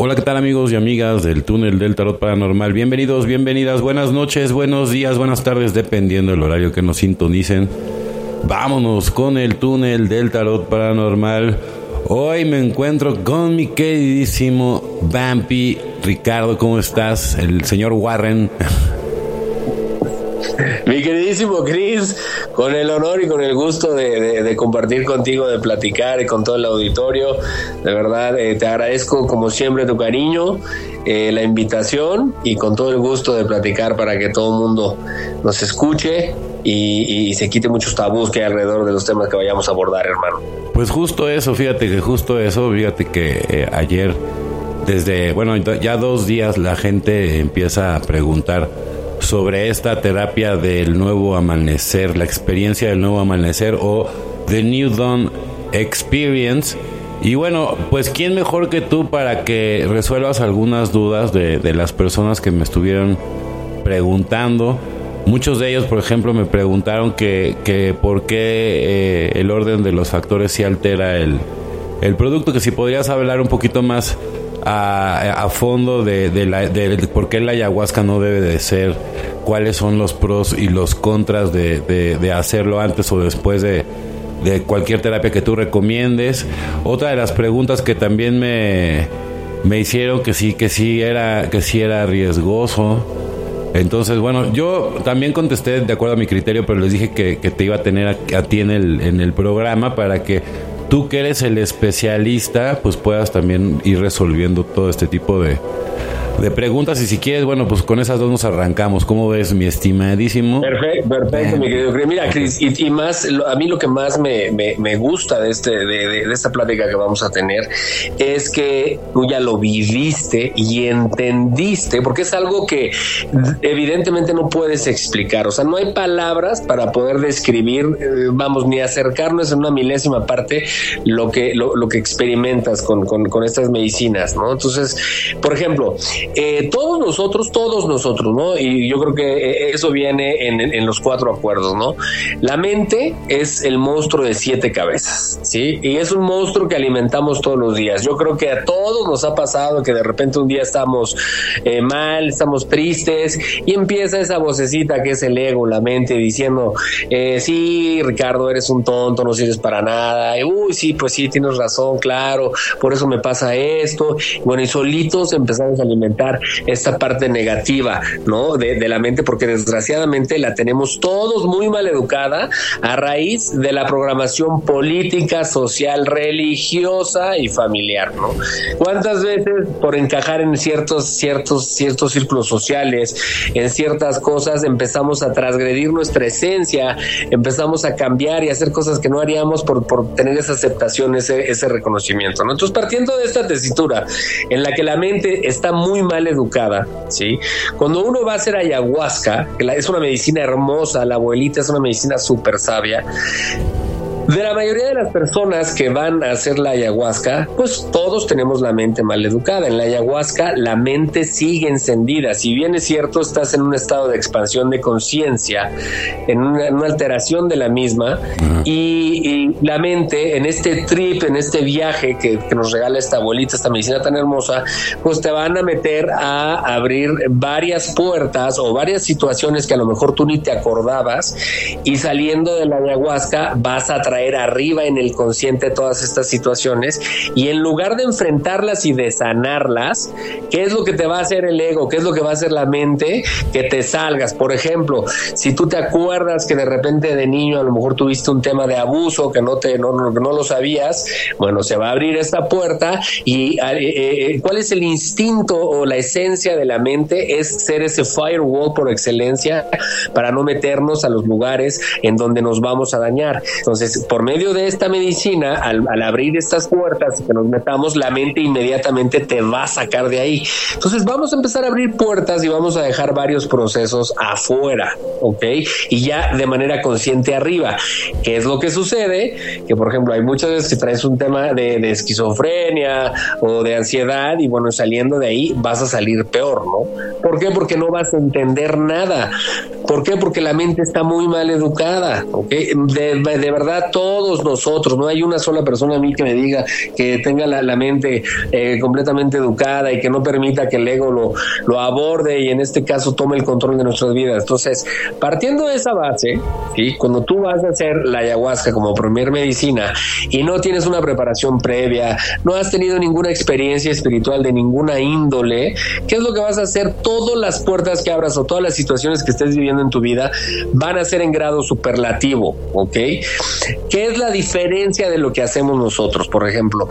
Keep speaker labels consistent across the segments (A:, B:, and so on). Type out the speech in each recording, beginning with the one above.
A: Hola, ¿qué tal amigos y amigas del túnel del tarot paranormal? Bienvenidos, bienvenidas, buenas noches, buenos días, buenas tardes, dependiendo del horario que nos sintonicen. Vámonos con el túnel del tarot paranormal. Hoy me encuentro con mi queridísimo Vampy. Ricardo, ¿cómo estás? El señor Warren.
B: Mi queridísimo Chris, con el honor y con el gusto de, compartir contigo, de platicar y con todo el auditorio, de verdad eh, te agradezco como siempre tu cariño, eh, la invitación y con todo el gusto de platicar para que todo el mundo nos escuche y, se quite muchos tabús que hay alrededor de los temas que vayamos a abordar, hermano.
A: Pues justo eso, fíjate que justo eso, fíjate que eh, ayer, desde, bueno, ya dos días la gente empieza a preguntar sobre esta terapia del nuevo amanecer, la experiencia del nuevo amanecer o The New Dawn Experience. Y bueno, pues quién mejor que tú para que resuelvas algunas dudas de, de las personas que me estuvieron preguntando. Muchos de ellos, por ejemplo, me preguntaron que, que por qué eh, el orden de los factores se altera el, el producto, que si podrías hablar un poquito más a, fondo de, de, por qué la ayahuasca no debe de ser, cuáles son los pros y los contras de, hacerlo antes o después de, de cualquier terapia que tú recomiendes. Otra de las preguntas que también me, me hicieron que sí, que sí era, que sí era riesgoso. Entonces, bueno, yo también contesté de acuerdo a mi criterio, pero les dije que, te iba a tener a, a ti en el, en el programa para que tú que eres el especialista, pues puedas también ir resolviendo todo este tipo de, de preguntas y si quieres, bueno, pues con esas dos nos arrancamos. ¿Cómo ves, mi estimadísimo?
B: Perfecto, perfecto, mi querido Mira, Cris, y, más, a mí lo que más me, me, gusta de, este, de, de, esta plática que vamos a tener es que tú ya lo viviste y entendiste, porque es algo que evidentemente no puedes explicar. O sea, no hay palabras para poder describir, eh, vamos, ni acercarnos en una milésima parte lo que, lo, lo que experimentas con, con, con estas medicinas, ¿no? Entonces, por ejemplo, eh, todos nosotros, todos nosotros, ¿no? Y yo creo que eh, eso viene en, los cuatro acuerdos, ¿no? La mente es el monstruo de siete cabezas, ¿sí? Y es un monstruo que alimentamos todos los días. Yo creo que a todos nos ha pasado que de repente un día estamos eh, mal, estamos tristes y empieza esa vocecita que es el ego, la mente, diciendo, sí, Ricardo, eres un tonto, no sirves para nada. Uy, sí, pues sí, tienes razón, claro, por eso me pasa esto. bueno, y solitos empezamos a alimentar esta parte negativa, ¿no? De, la mente, porque desgraciadamente la tenemos todos muy mal educada a raíz de la programación política, social, religiosa y familiar, ¿no? ¿Cuántas veces por encajar en ciertos, ciertos, ciertos círculos sociales, en ciertas cosas, empezamos a transgredir nuestra esencia, empezamos a cambiar y hacer cosas que no haríamos por, por tener esa aceptación, ese, ese reconocimiento, ¿no? Entonces, partiendo de esta tesitura en la que la mente está muy mal educada, ¿sí? Cuando uno va a hacer ayahuasca, que es una medicina hermosa, la abuelita es una medicina súper sabia, de la mayoría de las personas que van a hacer la ayahuasca, pues todos tenemos la mente mal educada. En la ayahuasca la mente sigue encendida. Si bien es cierto, estás en un estado de expansión de conciencia, en una, alteración de la misma, y, la mente en este trip, en este viaje que, nos regala esta abuelita, esta medicina tan hermosa, pues te van a meter a abrir varias puertas o varias situaciones que a lo mejor tú ni te acordabas, y saliendo de la ayahuasca vas a traer arriba en el consciente todas estas situaciones y en lugar de enfrentarlas y de sanarlas, ¿qué es lo que te va a hacer el ego? ¿Qué es lo que va a hacer la mente? Que te salgas. Por ejemplo, si tú te acuerdas que de repente de niño a lo mejor tuviste un tema de abuso que no te no, no, lo sabías, bueno, se va a abrir esta puerta y eh, eh, eh, ¿cuál es el instinto o la esencia de la mente? Es ser ese firewall por excelencia para no meternos a los lugares en donde nos vamos a dañar. Entonces, por medio de esta medicina, al, abrir estas puertas y que nos metamos, la mente inmediatamente te va a sacar de ahí. Entonces vamos a empezar a abrir puertas y vamos a dejar varios procesos afuera, ¿ok? Y ya de manera consciente arriba. ¿Qué es lo que sucede? Que por ejemplo hay muchas veces que traes un tema de, de esquizofrenia o de ansiedad y bueno, saliendo de ahí vas a salir peor, ¿no? ¿Por qué? Porque no vas a entender nada. ¿Por qué? Porque la mente está muy mal educada, ¿ok? De, de verdad todos nosotros, no hay una sola persona a mí que me diga que tenga la, mente eh, completamente educada y que no permita que el ego lo, lo aborde y en este caso tome el control de nuestras vidas. Entonces, partiendo de esa base, ¿sí? cuando tú vas a hacer la ayahuasca como primer medicina y no tienes una preparación previa, no has tenido ninguna experiencia espiritual de ninguna índole, ¿qué es lo que vas a hacer? Todas las puertas que abras o todas las situaciones que estés viviendo en tu vida van a ser en grado superlativo, ¿ok? ¿Qué es la diferencia de lo que hacemos nosotros? Por ejemplo,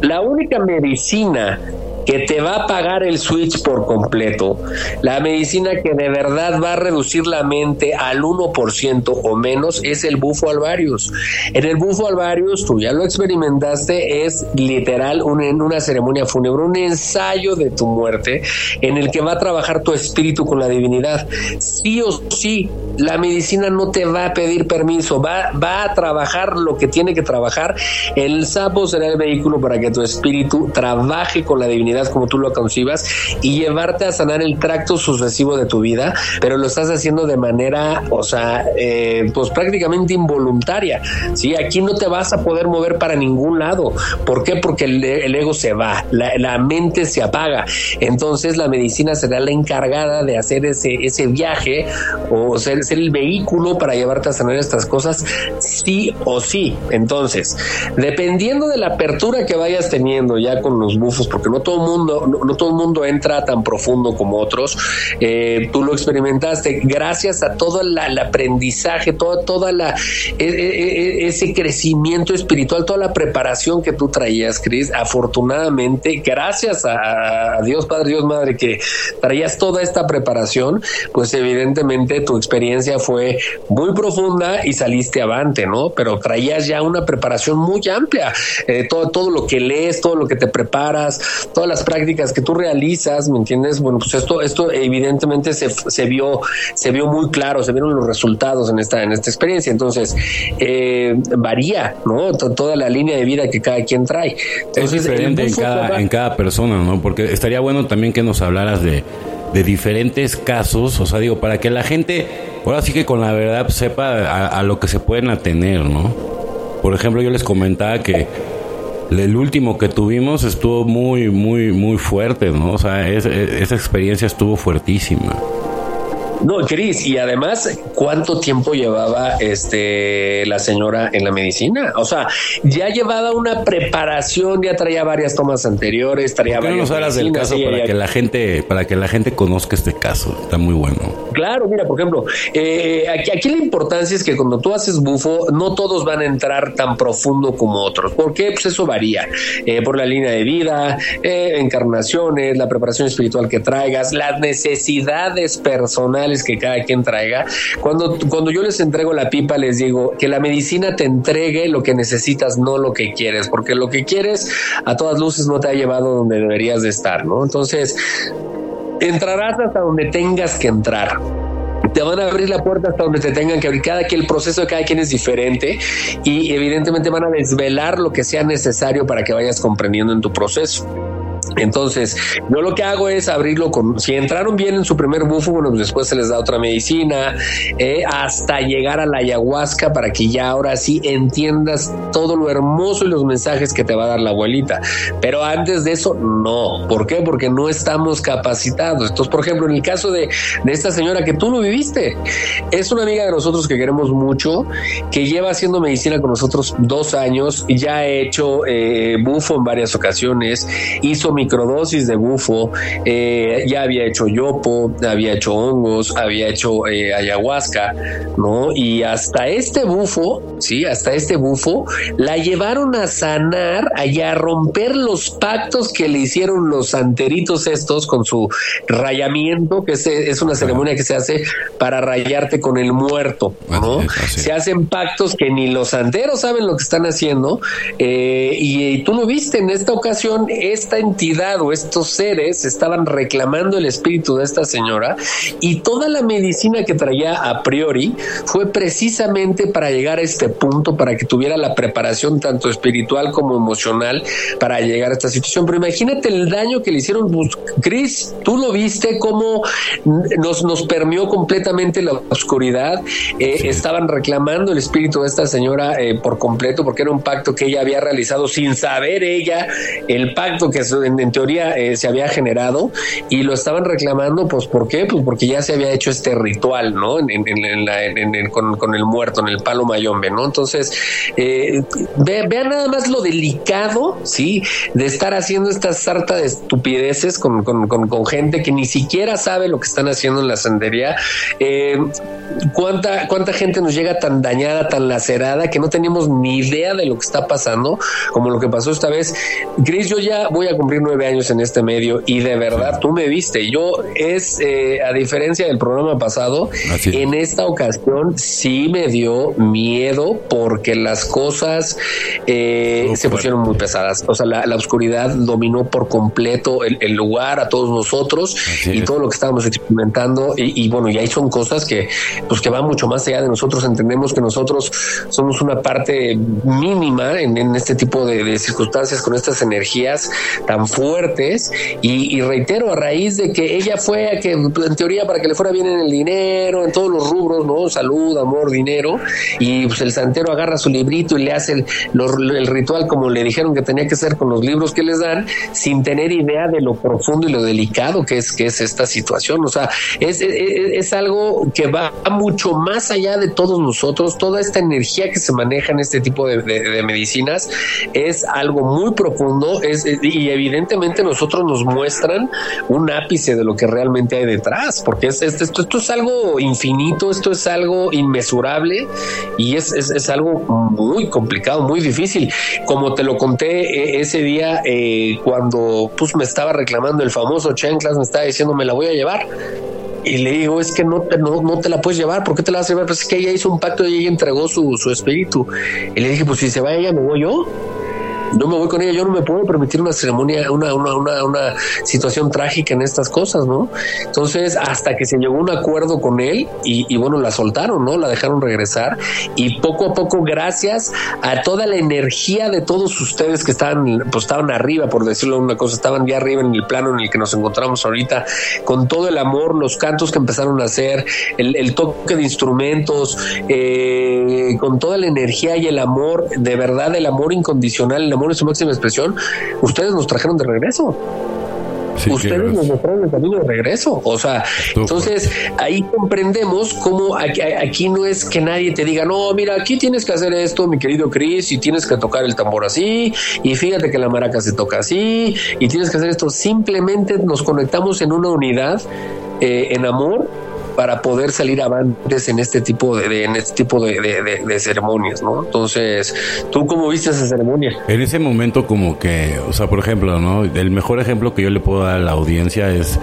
B: la única medicina que te va a pagar el switch por completo, la medicina que de verdad va a reducir la mente al 1% o menos es el bufo alvarius. En el bufo alvarius, tú ya lo experimentaste, es literal un, una ceremonia fúnebre, un ensayo de tu muerte en el que va a trabajar tu espíritu con la divinidad. Sí o sí, la medicina no te va a pedir permiso, va, va a trabajar lo que tiene que trabajar. El sapo será el vehículo para que tu espíritu trabaje con la divinidad como tú lo concibas y llevarte a sanar el tracto sucesivo de tu vida, pero lo estás haciendo de manera, o sea, eh, pues prácticamente involuntaria. ¿sí? Aquí no te vas a poder mover para ningún lado. ¿Por qué? Porque el, ego se va, la, la, mente se apaga. Entonces la medicina será la encargada de hacer ese, ese viaje o ser, ser el vehículo para llevarte a sanar estas cosas, sí o sí. Entonces, dependiendo de la apertura que vayas teniendo ya con los bufos, porque no todo mundo, no, todo el mundo entra tan profundo como otros. Eh, tú lo experimentaste gracias a todo el aprendizaje, toda, toda la e, e, ese crecimiento espiritual, toda la preparación que tú traías, Cris. Afortunadamente, gracias a, Dios Padre, Dios Madre, que traías toda esta preparación, pues evidentemente tu experiencia fue muy profunda y saliste avante, ¿no? Pero traías ya una preparación muy amplia, eh, todo, todo lo que lees, todo lo que te preparas, todas las prácticas que tú realizas, ¿me entiendes? Bueno, pues esto, esto evidentemente se, se vio, se vio muy claro, se vieron los resultados en esta, en esta experiencia. Entonces, eh, varía, ¿no? T toda la línea de vida que cada quien trae. Entonces,
A: es diferente en cada, en cada persona, ¿no? Porque estaría bueno también que nos hablaras de, de diferentes casos, o sea, digo, para que la gente, ahora sí que con la verdad sepa a, a lo que se pueden atener, ¿no? Por ejemplo, yo les comentaba que el último que tuvimos estuvo muy, muy, muy fuerte, ¿no? O sea, es, esa experiencia estuvo fuertísima.
B: No, Cris, y además, ¿cuánto tiempo llevaba este la señora en la medicina? O sea, ya llevaba una preparación, ya traía varias tomas anteriores, traía
A: ¿Por qué
B: varias.
A: no nos hablas del caso para que la gente, para que la gente conozca este caso? Está muy bueno.
B: Claro, mira, por ejemplo, eh, aquí, aquí la importancia es que cuando tú haces bufo, no todos van a entrar tan profundo como otros. ¿Por qué? Pues eso varía. Eh, por la línea de vida, eh, encarnaciones, la preparación espiritual que traigas, las necesidades personales que cada quien traiga. Cuando, cuando yo les entrego la pipa, les digo que la medicina te entregue lo que necesitas, no lo que quieres, porque lo que quieres a todas luces no te ha llevado donde deberías de estar, ¿no? Entonces, entrarás hasta donde tengas que entrar. Te van a abrir la puerta hasta donde te tengan que abrir. Cada que el proceso de cada quien es diferente y evidentemente van a desvelar lo que sea necesario para que vayas comprendiendo en tu proceso. Entonces, yo lo que hago es abrirlo con, si entraron bien en su primer bufo, bueno, pues después se les da otra medicina, eh, hasta llegar a la ayahuasca para que ya ahora sí entiendas todo lo hermoso y los mensajes que te va a dar la abuelita. Pero antes de eso, no. ¿Por qué? Porque no estamos capacitados. Entonces, por ejemplo, en el caso de, de esta señora que tú lo viviste, es una amiga de nosotros que queremos mucho, que lleva haciendo medicina con nosotros dos años, ya ha hecho eh, bufo en varias ocasiones, hizo microdosis de bufo, eh, ya había hecho yopo, había hecho hongos, había hecho eh, ayahuasca, ¿no? Y hasta este bufo, sí, hasta este bufo, la llevaron a sanar, allá a romper los pactos que le hicieron los santeritos estos con su rayamiento, que es, es una ceremonia que se hace para rayarte con el muerto, ¿no? Se hacen pactos que ni los santeros saben lo que están haciendo, eh, y, tú lo viste en esta ocasión, esta entidad o estos seres estaban reclamando el espíritu de esta señora, y toda la medicina que traía a priori fue precisamente para llegar a este punto, para que tuviera la preparación tanto espiritual como emocional para llegar a esta situación. Pero imagínate el daño que le hicieron, pues, Chris, tú lo viste cómo nos, nos permeó completamente la oscuridad, eh, estaban reclamando el espíritu de esta señora eh, por completo porque era un pacto que ella había realizado sin saber ella el pacto que en, teoría eh, se había generado y lo estaban reclamando, pues ¿por qué? Pues porque ya se había hecho este ritual, ¿no? con, el muerto, en el palo mayombe, ¿no? Entonces, vean nada más lo delicado, ¿sí? De estar haciendo esta sarta de estupideces con, con gente que ni siquiera sabe lo que están haciendo en la sendería. Eh, ¿cuánta, ¿Cuánta gente nos llega tan dañada, tan lacerada, que no tenemos ni idea de lo que está pasando, como lo que pasó esta vez? Chris, yo ya voy a cumplir nueve años en este medio y de verdad tú me viste. Yo es, eh, a diferencia del programa pasado, en esta ocasión sí me dio miedo porque las cosas eh, se pusieron muy pesadas. O sea, la, oscuridad dominó por completo el, lugar, a todos nosotros y todo lo que estábamos experimentando. Y, y bueno, y ahí son cosas que pues que va mucho más allá de nosotros. Entendemos que nosotros somos una parte mínima en, este tipo de, circunstancias con estas energías tan fuertes. Y, reitero, a raíz de que ella fue a que, en teoría, para que le fuera bien en el dinero, en todos los rubros, ¿no? Salud, amor, dinero. Y pues el santero agarra su librito y le hace el, ritual como le dijeron que tenía que ser con los libros que les dan, sin tener idea de lo profundo y lo delicado que es, que es esta situación. O sea, es, es algo que va mucho más allá de todos nosotros. Toda esta energía que se maneja en este tipo de, medicinas es algo muy profundo es, y nosotros nos muestran un ápice de lo que realmente hay detrás, porque es, esto, esto es algo infinito, esto es algo inmesurable y es, es, algo muy complicado, muy difícil. Como te lo conté eh, ese día eh, cuando pues me estaba reclamando el famoso Chenclas, me estaba diciendo me la voy a llevar y le digo, es que no, no, no te la puedes llevar, ¿por qué te la vas a llevar? Pues es que ella hizo un pacto y ella entregó su, su espíritu. Y le dije, pues si se va ella, me voy yo no me voy con ella, yo no me puedo permitir una ceremonia, una, una, una, una, situación trágica en estas cosas, ¿no? Entonces, hasta que se llegó a un acuerdo con él y, bueno, la soltaron, ¿no? La dejaron regresar y poco a poco, gracias a toda la energía de todos ustedes que estaban, pues estaban arriba, por decirlo una cosa, estaban ya arriba en el plano en el que nos encontramos ahorita, con todo el amor, los cantos que empezaron a hacer, el, toque de instrumentos, eh, con toda la energía y el amor, de verdad, el amor incondicional, el amor en su máxima expresión, ustedes nos trajeron de regreso. ustedes nos mostraron el camino de regreso. O sea, entonces ahí comprendemos cómo aquí, no es que nadie te diga, no, mira, aquí tienes que hacer esto, mi querido Chris, y tienes que tocar el tambor así, y fíjate que la maraca se toca así, y tienes que hacer esto. Simplemente nos conectamos en una unidad, eh, en amor, para poder salir avantes en este tipo de, en este tipo de, ceremonias, ¿no? Entonces, ¿tú cómo viste esa ceremonia?
A: En ese momento como que, o sea, por ejemplo, ¿no? El mejor ejemplo que yo le puedo dar a la audiencia es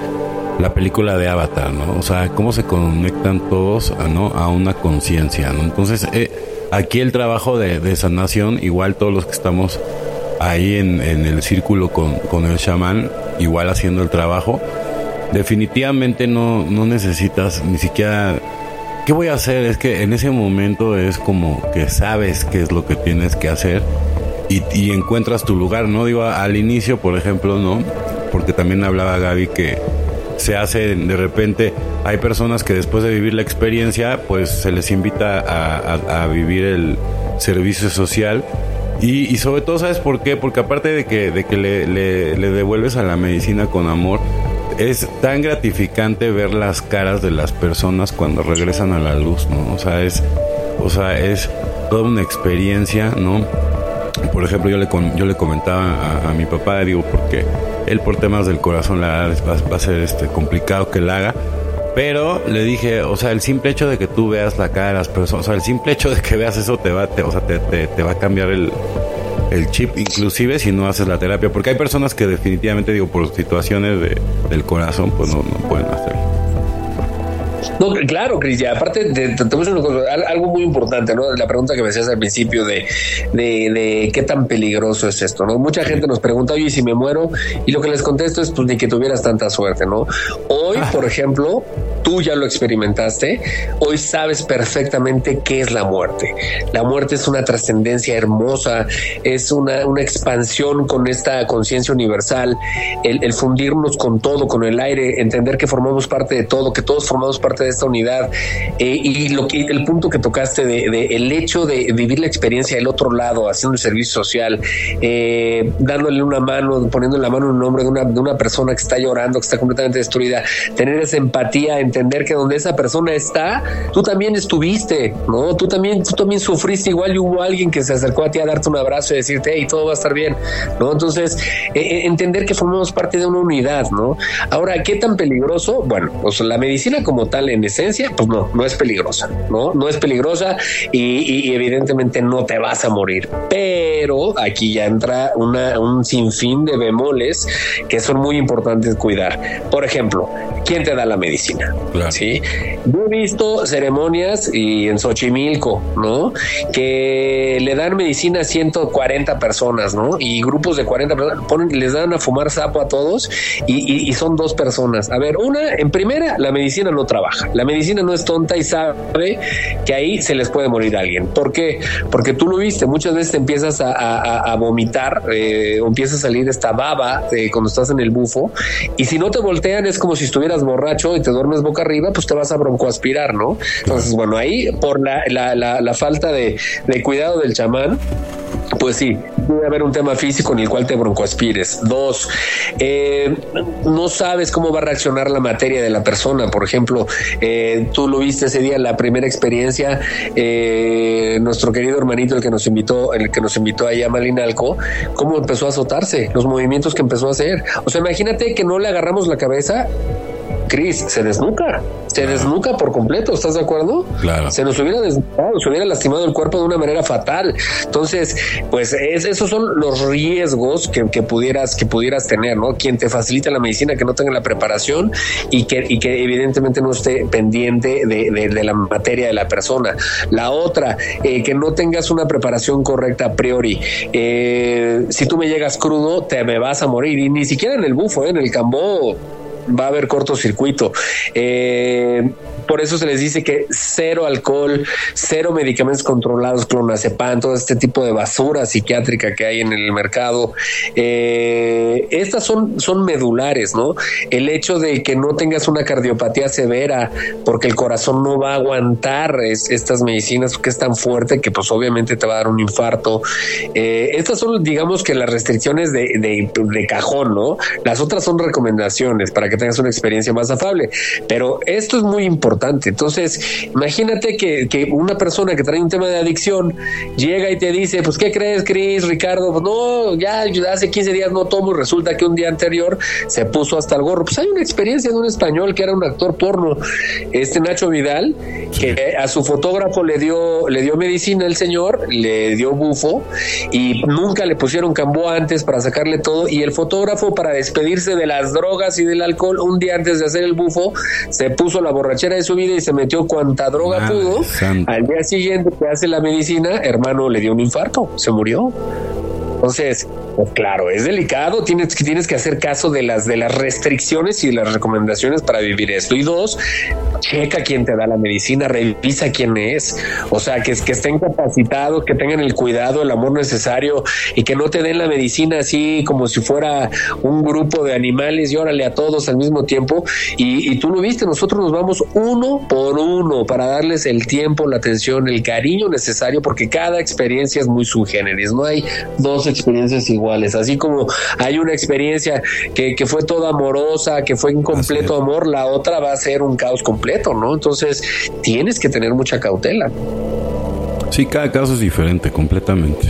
A: la película de Avatar, ¿no? O sea, cómo se conectan todos, ¿no? A una conciencia, ¿no? Entonces, eh, aquí el trabajo de, sanación, igual todos los que estamos ahí en, en el círculo con, con el chamán, igual haciendo el trabajo, definitivamente no, no necesitas ni siquiera... ¿Qué voy a hacer? Es que en ese momento es como que sabes qué es lo que tienes que hacer y, encuentras tu lugar, ¿no? Digo, al inicio, por ejemplo, ¿no? Porque también hablaba Gaby que se hace de repente, hay personas que después de vivir la experiencia, pues se les invita a, vivir el servicio social y, y, sobre todo, ¿sabes por qué? Porque aparte de que, de que le, devuelves a la medicina con amor, es tan gratificante ver las caras de las personas cuando regresan a la luz, ¿no? O sea, es, o sea, es toda una experiencia, ¿no? Por ejemplo, yo le, yo le comentaba a, mi papá, digo, porque él por temas del corazón la va, va a ser este complicado que la haga. Pero le dije, o sea, el simple hecho de que tú veas la cara de las personas, o sea, el simple hecho de que veas eso te va, te, o sea, te, te, te va a cambiar el, el chip, inclusive si no haces la terapia, porque hay personas que definitivamente, digo, por situaciones de, del corazón, pues no, no pueden hacerlo.
B: No, claro, Cris, ya aparte de, te, te voy a decir una cosa, al- algo muy importante, ¿no? La pregunta que me hacías al principio de, de, de qué tan peligroso es esto, ¿no? Mucha gente nos pregunta, oye, ¿y si me muero, y lo que les contesto es, pues, ni que tuvieras tanta suerte, ¿no? Hoy, por ejemplo, tú ya lo experimentaste, hoy sabes perfectamente qué es la muerte. La muerte es una trascendencia hermosa, es una, una expansión con esta conciencia universal, el, el fundirnos con todo, con el aire, entender que formamos parte de todo, que todos formamos parte de esta unidad. Eh, y lo que el punto que tocaste de, el hecho de vivir la experiencia del otro lado, haciendo el servicio social, eh, dándole una mano, poniendo la mano en un hombro de una, de una persona que está llorando, que está completamente destruida, tener esa empatía, entender que donde esa persona está, tú también estuviste, ¿no? Tú también, tú también sufriste igual y hubo alguien que se acercó a ti a darte un abrazo y decirte, hey, todo va a estar bien, ¿no? Entonces, eh, eh, entender que formamos parte de una unidad, ¿no? Ahora, ¿qué tan peligroso? Bueno, pues la medicina como tal, en esencia, pues no, no es peligrosa, ¿no? No es peligrosa y evidentemente no te vas a morir. Pero aquí ya entra una, un sinfín de bemoles que son muy importantes cuidar. Por ejemplo, ¿quién te da la medicina? Sí. Yo he visto ceremonias y en Xochimilco, ¿no? Que le dan medicina a 140 personas, ¿no? Y grupos de 40 personas les dan a fumar sapo a todos y, son dos personas. A ver, una, en primera, la medicina no trabaja. La medicina no es tonta y sabe que ahí se les puede morir alguien. ¿Por qué? Porque tú lo viste, muchas veces te empiezas a, a- a- a vomitar eh, o a salir esta baba eh, cuando estás en el bufo y si no te voltean es como si estuvieras borracho y te duermes boca arriba, pues te vas a broncoaspirar, ¿no? Entonces, bueno, ahí por la, la- la- falta de, de cuidado del chamán, pues sí, debe haber un tema físico en el cual te broncoaspires. Dos, eh, no sabes cómo va a reaccionar la materia de la persona. Por ejemplo, eh, tú lo viste ese día en la primera experiencia, eh, nuestro querido hermanito, el que nos invitó, el que nos invitó ahí a Malinalco, cómo empezó a azotarse, los movimientos que empezó a hacer. O sea, imagínate que no le agarramos la cabeza. Cris, se desnuca, se desnuca por completo, ¿estás de acuerdo?
A: Claro.
B: Se nos hubiera desnucado, se hubiera lastimado el cuerpo de una manera fatal. Entonces, pues es- esos son los riesgos que, que pudieras que pudieras tener, ¿no? Quien te facilita la medicina que no tenga la preparación y que, y que evidentemente no esté pendiente de, de- de la materia de la persona. La otra, eh, que no tengas una preparación correcta a priori. Eh, si tú me llegas crudo, te me vas a morir. Y ni siquiera en el bufo, ¿eh? en el cambó va a haber cortocircuito. Eh, por eso se les dice que cero alcohol, cero medicamentos controlados, clonazepam, todo este tipo de basura psiquiátrica que hay en el mercado. Eh, estas son, son medulares, ¿no? El hecho de que no tengas una cardiopatía severa porque el corazón no va a aguantar es- estas medicinas que es tan fuerte que pues obviamente te va a dar un infarto. Eh, estas son digamos que las restricciones de, de- de cajón, ¿no? Las otras son recomendaciones para que tengas una experiencia más afable. Pero esto es muy importante. Entonces, imagínate que, que una persona que trae un tema de adicción llega y te dice, pues, ¿qué crees, Cris, Ricardo? Pues no, ya hace 15 días no tomo y resulta que un día anterior se puso hasta el gorro. Pues hay una experiencia de un español que era un actor porno, este Nacho Vidal, que a su fotógrafo le dio, le dio medicina el señor, le dio bufo y nunca le pusieron cambó antes para sacarle todo y el fotógrafo para despedirse de las drogas y del alcohol un día antes de hacer el bufo se puso la borrachera de su vida y se metió cuanta droga
A: Madre
B: pudo.
A: santa.
B: Al día siguiente que hace la medicina, hermano, le dio un infarto, se murió. Entonces, pues claro, es delicado, tienes que tienes que hacer caso de las de las restricciones y las recomendaciones para vivir esto. Y dos, checa quién te da la medicina, revisa quién es, o sea, que, que estén capacitados, que tengan el cuidado, el amor necesario y que no te den la medicina así como si fuera un grupo de animales y órale a todos al mismo tiempo. Y, y tú lo viste, nosotros nos vamos uno por uno para darles el tiempo, la atención, el cariño necesario, porque cada experiencia es muy subgéneris, no hay dos experiencias iguales, así como hay una experiencia que, que fue toda amorosa, que fue un completo amor, la otra va a ser un caos completo, ¿no? Entonces tienes que tener mucha cautela.
A: Sí, cada caso es diferente, completamente.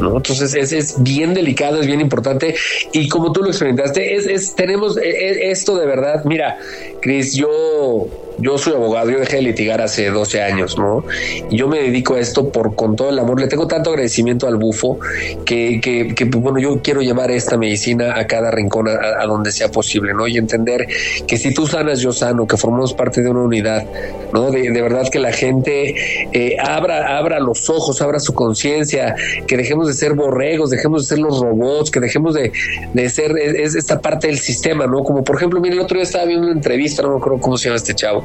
B: ¿no? Entonces es, es bien delicado, es bien importante y como tú lo experimentaste, es, es tenemos e, e, esto de verdad, mira, Cris, yo yo soy abogado, yo dejé de litigar hace 12 años, ¿no? Y yo me dedico a esto por con todo el amor. Le tengo tanto agradecimiento al bufo que, que, que bueno, yo quiero llevar esta medicina a cada rincón, a, donde sea posible, ¿no? Y entender que si tú sanas, yo sano, que formamos parte de una unidad, ¿no? De, de verdad que la gente eh, abra, abra los ojos, abra su conciencia, que dejemos de ser borregos, dejemos de ser los robots, que dejemos de, de ser es, esta parte del sistema, ¿no? Como por ejemplo, mire, el otro día estaba viendo una entrevista, no me acuerdo cómo se llama este chavo,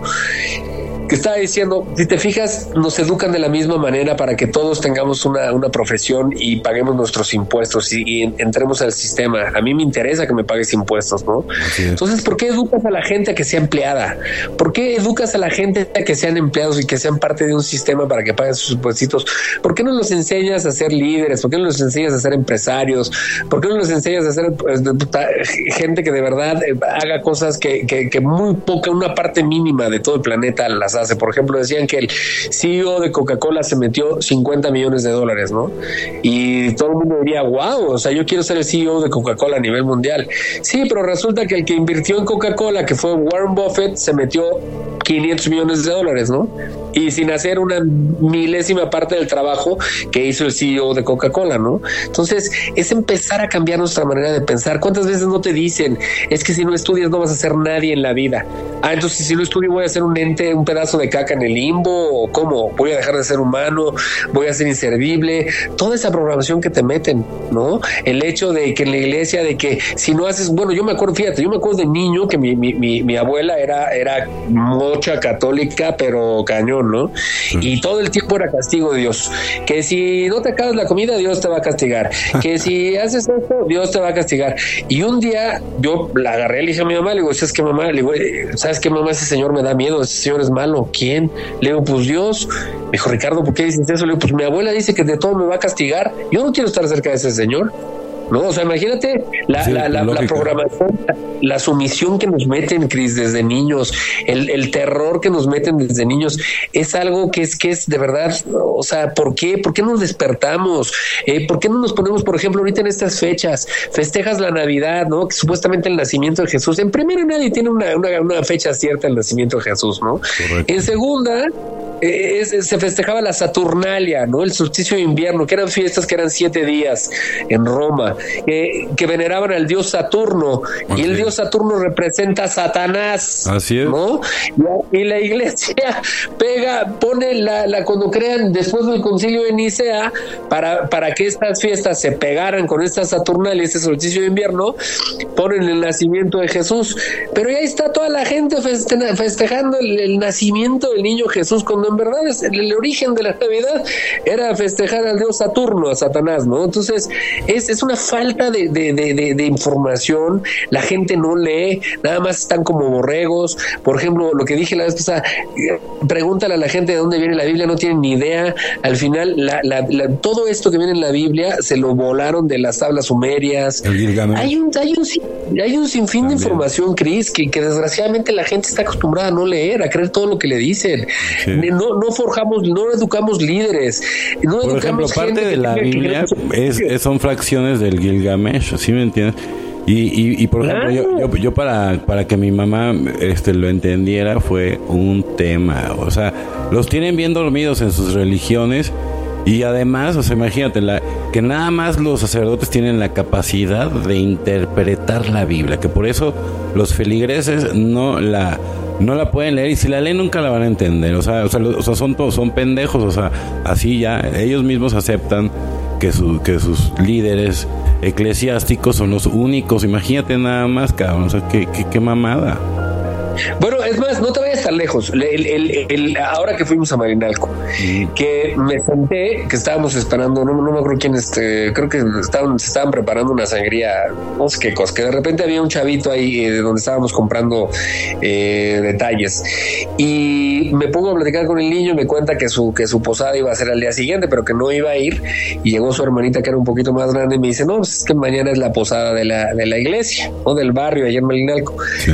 B: que estaba diciendo, si te fijas, nos educan de la misma manera para que todos tengamos una, una profesión y paguemos nuestros impuestos y, entremos al sistema. A mí me interesa que me pagues impuestos, ¿no? Entonces, ¿por qué educas a la gente a que sea empleada? ¿Por qué educas a la gente a que sean empleados y que sean parte de un sistema para que paguen sus impuestos? ¿Por qué no los enseñas a ser líderes? ¿Por qué no los enseñas a ser empresarios? ¿Por qué no los enseñas a ser pues, gente que de verdad eh, haga cosas que, que, que muy poca, una parte mínima de todo el planeta las hace. Por ejemplo, decían que el CEO de Coca-Cola se metió 50 millones de dólares, ¿no? Y todo el mundo diría, wow, o sea, yo quiero ser el CEO de Coca-Cola a nivel mundial. Sí, pero resulta que el que invirtió en Coca-Cola, que fue Warren Buffett, se metió 500 millones de dólares, ¿no? Y sin hacer una milésima parte del trabajo que hizo el CEO de Coca-Cola, ¿no? Entonces, es empezar a cambiar nuestra manera de pensar. ¿Cuántas veces no te dicen, es que si no estudias no vas a ser nadie en la vida? Ah, entonces si no estudio voy a ser un ente, un pedazo de caca en el limbo, o cómo, voy a dejar de ser humano, voy a ser inservible, toda esa programación que te meten, ¿no? El hecho de que en la iglesia, de que si no haces, bueno, yo me acuerdo, fíjate, yo me acuerdo de niño que mi, mi, mi, abuela era, era mocha católica, pero cañón, ¿no? Y todo el tiempo era castigo de Dios, que si no te acabas la comida, Dios te va a castigar, que si haces esto, Dios te va a castigar. Y un día yo la agarré, le dije a mi mamá, le digo, ¿sabes qué mamá? Le digo, ¿sabes qué mamá? Ese señor me da miedo, ese señor es malo. ¿Quién? Le digo, pues Dios. Me dijo, Ricardo, ¿por qué dices eso? Le digo, pues mi abuela dice que de todo me va a castigar. Yo no quiero estar cerca de ese señor. ¿No? O sea, imagínate la, la, la, la, programación, la sumisión que nos meten, Cris, desde niños, el, el, terror que nos meten desde niños, es algo que es que es de verdad, o sea, ¿por qué? ¿Por qué nos despertamos? Eh, ¿Por qué no nos ponemos, por ejemplo, ahorita en estas fechas, festejas la Navidad, ¿no? Que supuestamente el nacimiento de Jesús, en primera nadie tiene una, una, una fecha cierta el nacimiento de Jesús, ¿no? En segunda, eh, se festejaba la Saturnalia, ¿no? El solsticio de invierno, que eran fiestas que eran siete días en Roma, que veneraban al dios Saturno, y el dios Saturno representa a Satanás.
A: Así es.
B: ¿no? Y, la iglesia pega, pone la, la, cuando crean después del concilio de Nicea, para, para que estas fiestas se pegaran con esta Saturnalia, este solsticio de invierno, ponen el nacimiento de Jesús. Pero ahí está toda la gente festejando el, el nacimiento del niño Jesús cuando en verdad es el, origen de la Navidad era festejar al dios Saturno, a Satanás, ¿no? Entonces, es, es una falta de, de, de, de, información, la gente no lee, nada más están como borregos. Por ejemplo, lo que dije la vez pasada, pregúntale a la gente de dónde viene la Biblia, no tienen ni idea. Al final, la, la, todo esto que viene en la Biblia se lo volaron de las tablas sumerias. Hay un, hay un, hay un sinfín de información, Cris, que, que desgraciadamente la gente está acostumbrada a no leer, a creer todo lo que le dicen no, no forjamos, no educamos líderes. No
A: por ejemplo, parte de la Biblia es, son fracciones Gilgamesh, ¿sí me entiendes? Y, y, por ejemplo, yo, para, para que mi mamá este, lo entendiera fue un tema. O sea, los tienen bien dormidos en sus religiones y además, o sea, imagínate, la, que nada más los sacerdotes tienen la capacidad de interpretar la Biblia, que por eso los feligreses no la no la pueden leer y si la leen nunca la van a entender. O sea, o sea, son, son pendejos, o sea, así ya ellos mismos aceptan que, su, que sus líderes eclesiásticos son los únicos. Imagínate nada más, cabrón, o sea, qué, qué, qué mamada.
B: Bueno, es más, no te vayas tan lejos. El, ahora que fuimos a Marinalco, que me senté, que estábamos esperando, no, no me acuerdo quién, este, creo que estaban, se estaban preparando una sangría, no sé qué cosa, que de repente había un chavito ahí eh, donde estábamos comprando eh, detalles. Y me pongo a platicar con el niño y me cuenta que su, que su posada iba a ser al día siguiente, pero que no iba a ir. Y llegó su hermanita, que era un poquito más grande, y me dice: No, pues es que mañana es la posada de la, de la iglesia o del barrio, allá en Marinalco. Sí.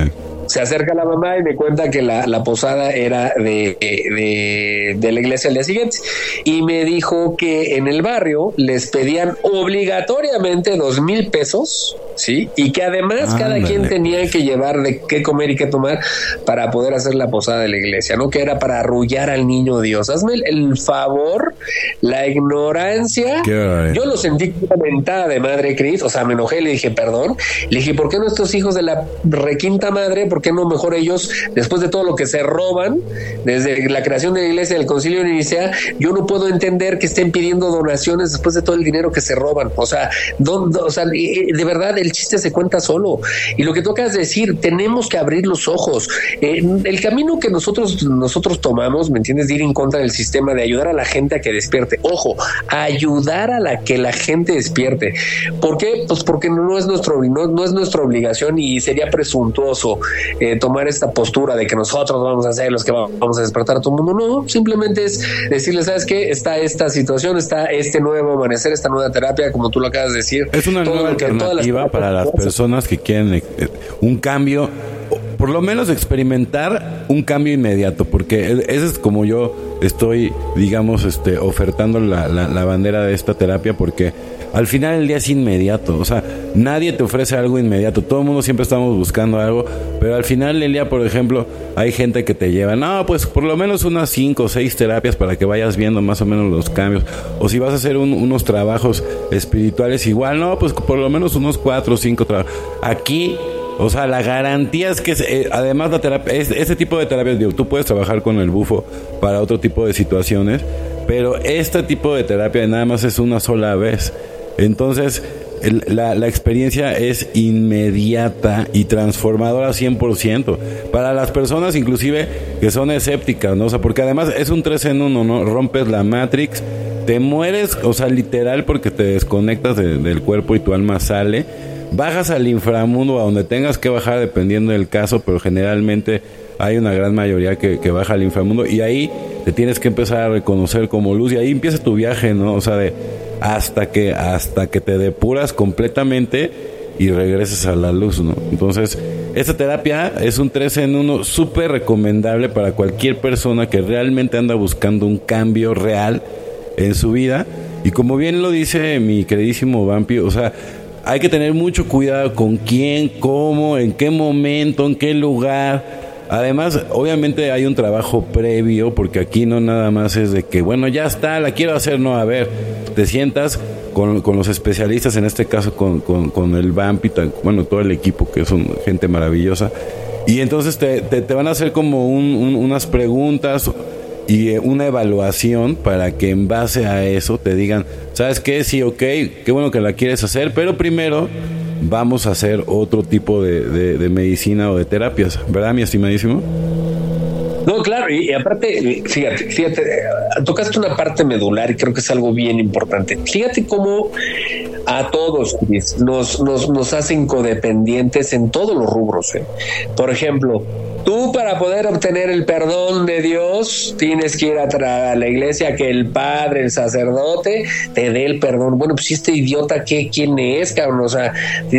B: Se acerca la mamá y me cuenta que la, la posada era de, de, de, la iglesia al día siguiente. Y me dijo que en el barrio les pedían obligatoriamente dos mil pesos, ¿sí? Y que además cada quien tenía que llevar de qué comer y qué tomar para poder hacer la posada de la iglesia, ¿no? Que era para arrullar al niño Dios. Hazme el, favor, la ignorancia. Yo lo sentí comentada de madre Cris, o sea, me enojé, le dije, perdón. Le dije, ¿por qué nuestros hijos de la requinta madre, por qué no mejor ellos, después de todo lo que se roban, desde la creación de la iglesia del concilio de Nicea, yo no puedo entender que estén pidiendo donaciones después de todo el dinero que se roban. O sea, o sea, de verdad el chiste se cuenta solo. Y lo que acabas de decir, tenemos que abrir los ojos. Eh, el camino que nosotros, nosotros tomamos, ¿me entiendes? De ir en contra del sistema, de ayudar a la gente a que despierte. Ojo, ayudar a la que la gente despierte. ¿Por qué? Pues porque no es nuestro, no, no es nuestra obligación y sería presuntuoso eh, tomar esta postura de que nosotros vamos a ser los que vamos a despertar a todo el mundo. No, simplemente es decirle, ¿sabes qué? Está esta situación, está este nuevo amanecer, esta nueva terapia, como tú lo acabas de decir.
A: Es una nueva alternativa para las personas que quieren eh, un cambio por lo menos experimentar un cambio inmediato, porque e, ese es como yo estoy, digamos, este, ofertando la, la, bandera de esta terapia, porque al final el día es inmediato, o sea, nadie te ofrece algo inmediato, todo el mundo siempre estamos buscando algo, pero al final el día, por ejemplo, hay gente que te lleva, no, pues por lo menos unas cinco o seis terapias para que vayas viendo más o menos los cambios, o si vas a hacer unos trabajos espirituales igual, no, pues por lo menos unos cuatro o cinco trabajos. Aquí o sea, la garantía es que eh, además la terapia, es, ese tipo de terapia, digo, tú puedes trabajar con el bufo para otro tipo de situaciones, pero este tipo de terapia nada más es una sola vez. Entonces, la, la, experiencia es inmediata y transformadora 100%. Para las personas inclusive que son escépticas, ¿no? O sea, porque además es un 3 en 1, ¿no? Rompes la Matrix, te mueres, o sea, literal porque te desconectas del cuerpo y tu alma sale bajas al inframundo a donde tengas que bajar dependiendo del caso, pero generalmente hay una gran mayoría que, baja al inframundo y ahí te tienes que empezar a reconocer como luz y ahí empieza tu viaje, ¿no? O sea, de hasta que hasta que te depuras completamente y regreses a la luz, ¿no? Entonces, esta terapia es un 3 en 1 súper recomendable para cualquier persona que realmente anda buscando un cambio real en su vida. Y como bien lo dice mi queridísimo Vampi, o sea, hay que tener mucho cuidado con quién, cómo, en qué momento, en qué lugar. Además, obviamente hay un trabajo previo, porque aquí no nada más es de que, bueno, ya está, la quiero hacer, no, a ver, te sientas con, los especialistas, en este caso con, con, el Vampi, bueno, todo el equipo, que son gente maravillosa, y entonces te, te, van a hacer como unas preguntas y eh, una evaluación para que en base a eso te digan, ¿sabes qué? Sí, ok, qué bueno que la quieres hacer, pero primero vamos a hacer otro tipo de, de, medicina o de terapias, ¿verdad, mi estimadísimo?
B: No, claro, y, aparte, fíjate, fíjate, tocaste una parte medular y creo que es algo bien importante. Fíjate cómo a todos nos, nos, nos hacen codependientes en todos los rubros. ¿eh? Por ejemplo, Tú para poder obtener el perdón de Dios tienes que ir a, la iglesia que el padre, el sacerdote, te dé el perdón. Bueno, pues este idiota, ¿qué, ¿quién es, cabrón? O sea,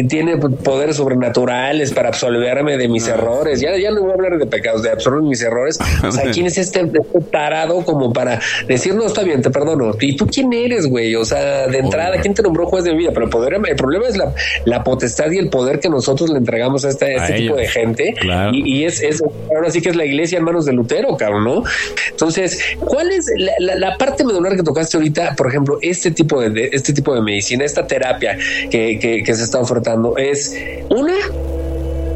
B: tiene poderes sobrenaturales para absolverme de mis ah, errores. Ya, ya no voy a hablar de pecados, de absorber mis errores. O sea, ¿quién es este, este, tarado como para decir, no, está bien, te perdono? ¿Y tú quién eres, güey? O sea, de entrada, ¿quién te nombró juez de mi vida? Pero el, poder, el problema es la, la potestad y el poder que nosotros le entregamos a este, este tipo de gente. Y, y es ahora sí que es la iglesia en manos de Lutero, cabrón, ¿no? Entonces, ¿cuál es la, parte medular que tocaste ahorita? Por ejemplo, este tipo de, este tipo de medicina, esta terapia que, que se está ofertando es una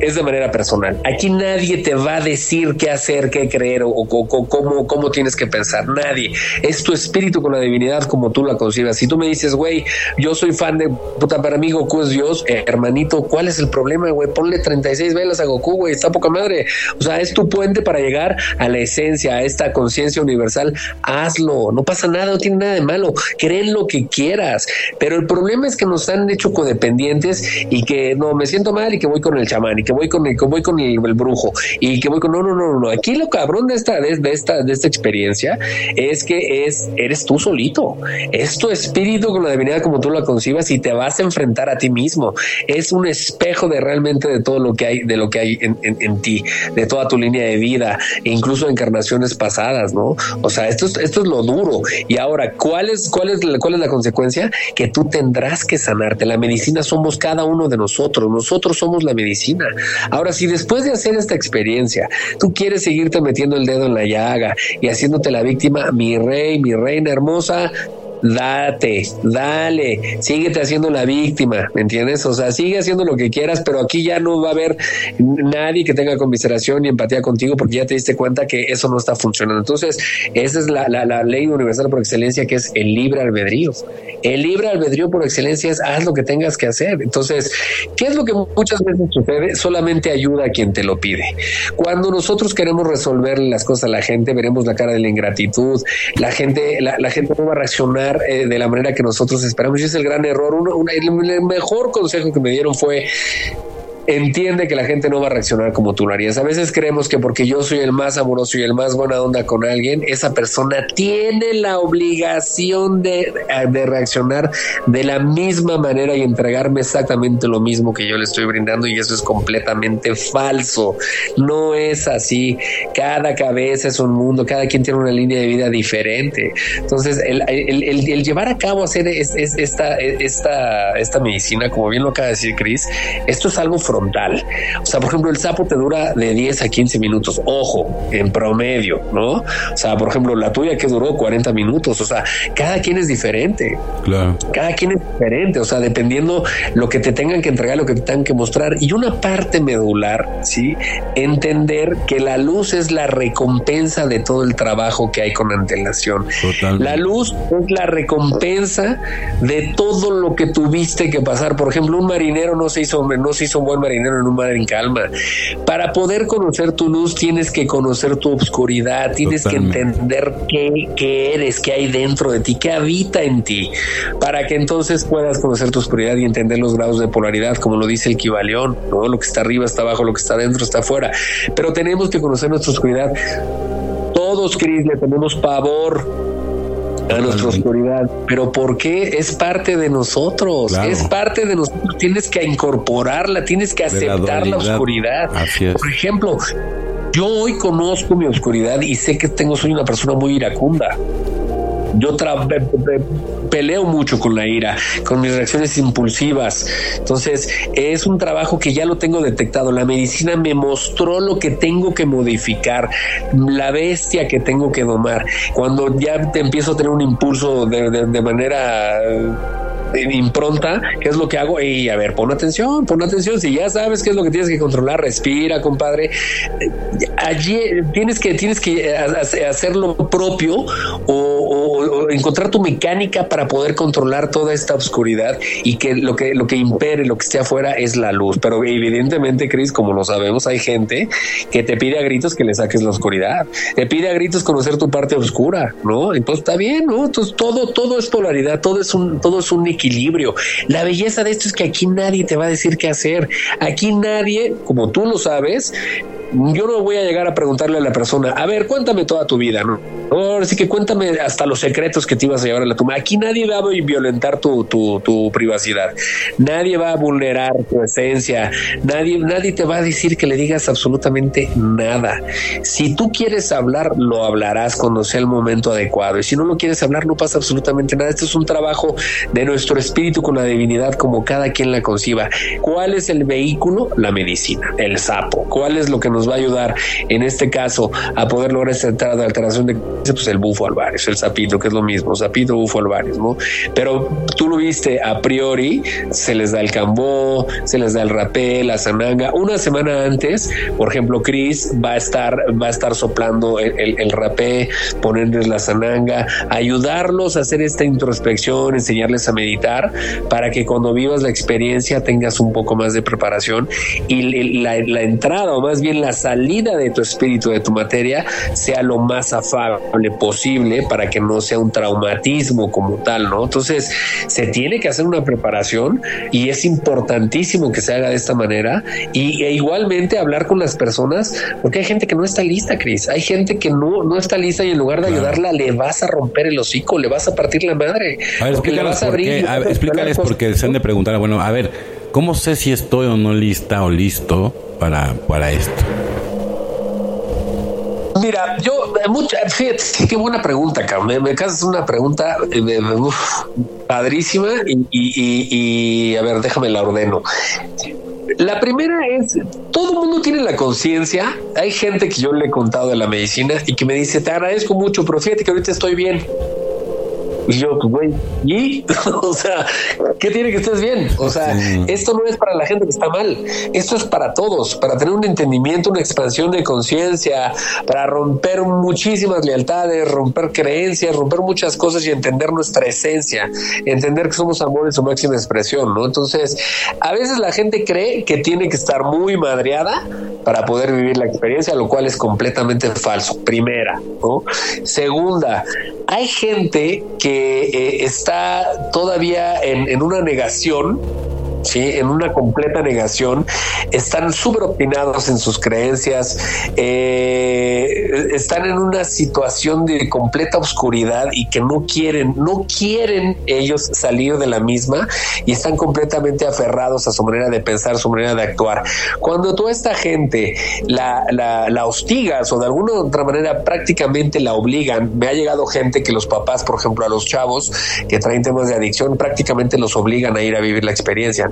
B: es de manera personal. Aquí nadie te va a decir qué hacer, qué creer o, cómo, tienes que pensar. Nadie. Es tu espíritu con la divinidad como tú la concibas. Si tú me dices, güey, yo soy fan de puta para mí Goku es Dios, eh, hermanito, ¿cuál es el problema, güey? Ponle 36 velas a Goku, güey, está poca madre. O sea, es tu puente para llegar a la esencia, a esta conciencia universal. Hazlo, no pasa nada, no tiene nada de malo. Creen lo que quieras. Pero el problema es que nos han hecho codependientes y que no me siento mal y que voy con el chamán y que voy con el, que voy con el, brujo y que voy con no, no, no, no. Aquí lo cabrón de esta, de, esta, de esta experiencia es que es, eres tú solito. Es tu espíritu con la divinidad como tú la concibas y te vas a enfrentar a ti mismo. Es un espejo de realmente de todo lo que hay, de lo que hay en, ti, de toda tu línea de vida, incluso encarnaciones pasadas, ¿no? O sea, esto es, esto es lo duro. Y ahora, ¿cuál es, cuál es, cuál es la consecuencia? Que tú tendrás que sanarte. La medicina somos cada uno de nosotros. Nosotros somos la medicina. Ahora, si después de hacer esta experiencia, tú quieres seguirte metiendo el dedo en la llaga y haciéndote la víctima, mi rey, mi reina hermosa, date, dale, síguete haciendo la víctima, ¿me entiendes? O sea, sigue haciendo lo que quieras, pero aquí ya no va a haber nadie que tenga conmiseración ni empatía contigo porque ya te diste cuenta que eso no está funcionando. Entonces, esa es la, ley universal por excelencia que es el libre albedrío. El libre albedrío por excelencia es haz lo que tengas que hacer. Entonces, ¿qué es lo que muchas veces sucede? Solamente ayuda a quien te lo pide. Cuando nosotros queremos resolver las cosas a la gente, veremos la cara de la ingratitud, la gente, la gente no va a reaccionar eh, de la manera que nosotros esperamos. Y es el gran error. el mejor consejo que me dieron fue entiende que la gente no va a reaccionar como tú lo harías. A veces creemos que porque yo soy el más amoroso y el más buena onda con alguien, esa persona tiene la obligación de, de, reaccionar de la misma manera y entregarme exactamente lo mismo que yo le estoy brindando y eso es completamente falso. No es así. Cada cabeza es un mundo, cada quien tiene una línea de vida diferente. Entonces, el, el, llevar a cabo hacer es, esta, esta, esta medicina, como bien lo acaba de decir Chris, esto es algo frontal. O sea, por ejemplo, el sapo te dura de 10 a 15 minutos. Ojo, en promedio, ¿no? O sea, por ejemplo, la tuya que duró 40 minutos. O sea, cada quien es diferente.
A: Claro.
B: Cada quien es diferente. O sea, dependiendo lo que te tengan que entregar, lo que te tengan que mostrar. Y una parte medular, ¿sí? Entender que la luz es la recompensa de todo el trabajo que hay con antelación. Totalmente. La luz es la recompensa de todo lo que tuviste que pasar. Por ejemplo, un marinero no se hizo, no se hizo buen marinero en un mar en calma. Para poder conocer tu luz tienes que conocer tu oscuridad, tienes que entender qué, eres, qué hay dentro de ti, qué habita en ti, para que entonces puedas conocer tu oscuridad y entender los grados de polaridad, como lo dice el Kibaleón, ¿no? Lo que está arriba está abajo, lo que está dentro está afuera. Pero tenemos que conocer nuestra oscuridad. Todos, Cris, le tenemos pavor a nuestra oscuridad. Pero ¿por qué? Es parte de nosotros, es parte de nosotros. Tienes que incorporarla, tienes que aceptar la, oscuridad. Por ejemplo, yo hoy conozco mi oscuridad y sé que tengo, soy una persona muy iracunda. Yo peleo mucho con la ira, con mis reacciones impulsivas. Entonces, es un trabajo que ya lo tengo detectado. La medicina me mostró lo que tengo que modificar, la bestia que tengo que domar. Cuando ya te empiezo a tener un impulso de, de manera impronta, ¿qué es lo que hago? Y a ver, pon atención, pon atención. Si ya sabes qué es lo que tienes que controlar, respira, compadre. Allí tienes que, tienes que hacer lo propio o, encontrar tu mecánica para poder controlar toda esta oscuridad y que lo que, lo que impere, lo que esté afuera es la luz. Pero evidentemente, Chris, como lo sabemos, hay gente que te pide a gritos que le saques la oscuridad. Te pide a gritos conocer tu parte oscura, ¿no? Entonces está bien, ¿no? Entonces todo, todo es polaridad, todo es un, todo es un. La belleza de esto es que aquí nadie te va a decir qué hacer. Aquí nadie, como tú lo sabes, yo no voy a llegar a preguntarle a la persona, a ver, cuéntame toda tu vida, ¿no? Ahora sí que cuéntame hasta los secretos que te ibas a llevar a la tumba. Aquí nadie va a violentar tu, tu, tu, privacidad. Nadie va a vulnerar tu esencia. Nadie, nadie te va a decir que le digas absolutamente nada. Si tú quieres hablar, lo hablarás cuando sea el momento adecuado. Y si no lo quieres hablar, no pasa absolutamente nada. Este es un trabajo de nuestro espíritu con la divinidad como cada quien la conciba. ¿Cuál es el vehículo? La medicina, el sapo. ¿Cuál es lo que nos va a ayudar en este caso a poder lograr esta alteración de pues el bufo alvarez, el sapito, que es lo mismo, sapito, bufo alvarez, ¿no? Pero tú lo viste a priori, se les da el cambó, se les da el rapé, la zananga. Una semana antes, por ejemplo, Chris va a estar, va a estar soplando el, el, rapé, ponerles la zananga, ayudarlos a hacer esta introspección, enseñarles a meditar para que cuando vivas la experiencia tengas un poco más de preparación y la, la entrada o más bien la salida de tu espíritu, de tu materia, sea lo más afable posible para que no sea un traumatismo como tal, ¿no? Entonces, se tiene que hacer una preparación y es importantísimo que se haga de esta manera y e igualmente hablar con las personas, porque hay gente que no está lista, Cris, hay gente que no, no está lista y en lugar de ayudarla le vas a romper el hocico, le vas a partir la madre.
A: A ver, le vas a abrir. Explícales porque se han de preguntar, bueno, a ver, ¿cómo sé si estoy o no lista o listo para, para esto?
B: Mira, yo, eh, mucha, fíjate, qué buena pregunta, cabrón. Me, casas una pregunta eh, padrísima y, y, a ver, déjame la ordeno. La primera es, todo el mundo tiene la conciencia. Hay gente que yo le he contado de la medicina y que me dice, te agradezco mucho, pero fíjate que ahorita estoy bien. Y yo, güey, ¿y? o sea, ¿qué tiene que estés bien? O sea, esto no es para la gente que está mal, esto es para todos, para tener un entendimiento, una expansión de conciencia, para romper muchísimas lealtades, romper creencias, romper muchas cosas y entender nuestra esencia, entender que somos amor en su máxima expresión, ¿no? Entonces, a veces la gente cree que tiene que estar muy madreada para poder vivir la experiencia, lo cual es completamente falso. Primera, ¿no? Segunda, hay gente que eh, está todavía en, en una negación en una completa negación, están súper opinados en sus creencias, eh, están en una situación de completa oscuridad y que no quieren, no quieren ellos salir de la misma y están completamente aferrados a su manera de pensar, su manera de actuar. Cuando toda esta gente la, hostigas o de alguna otra manera prácticamente la obligan, me ha llegado gente que los papás, por ejemplo, a los chavos que traen temas de adicción, prácticamente los obligan a ir a vivir la experiencia,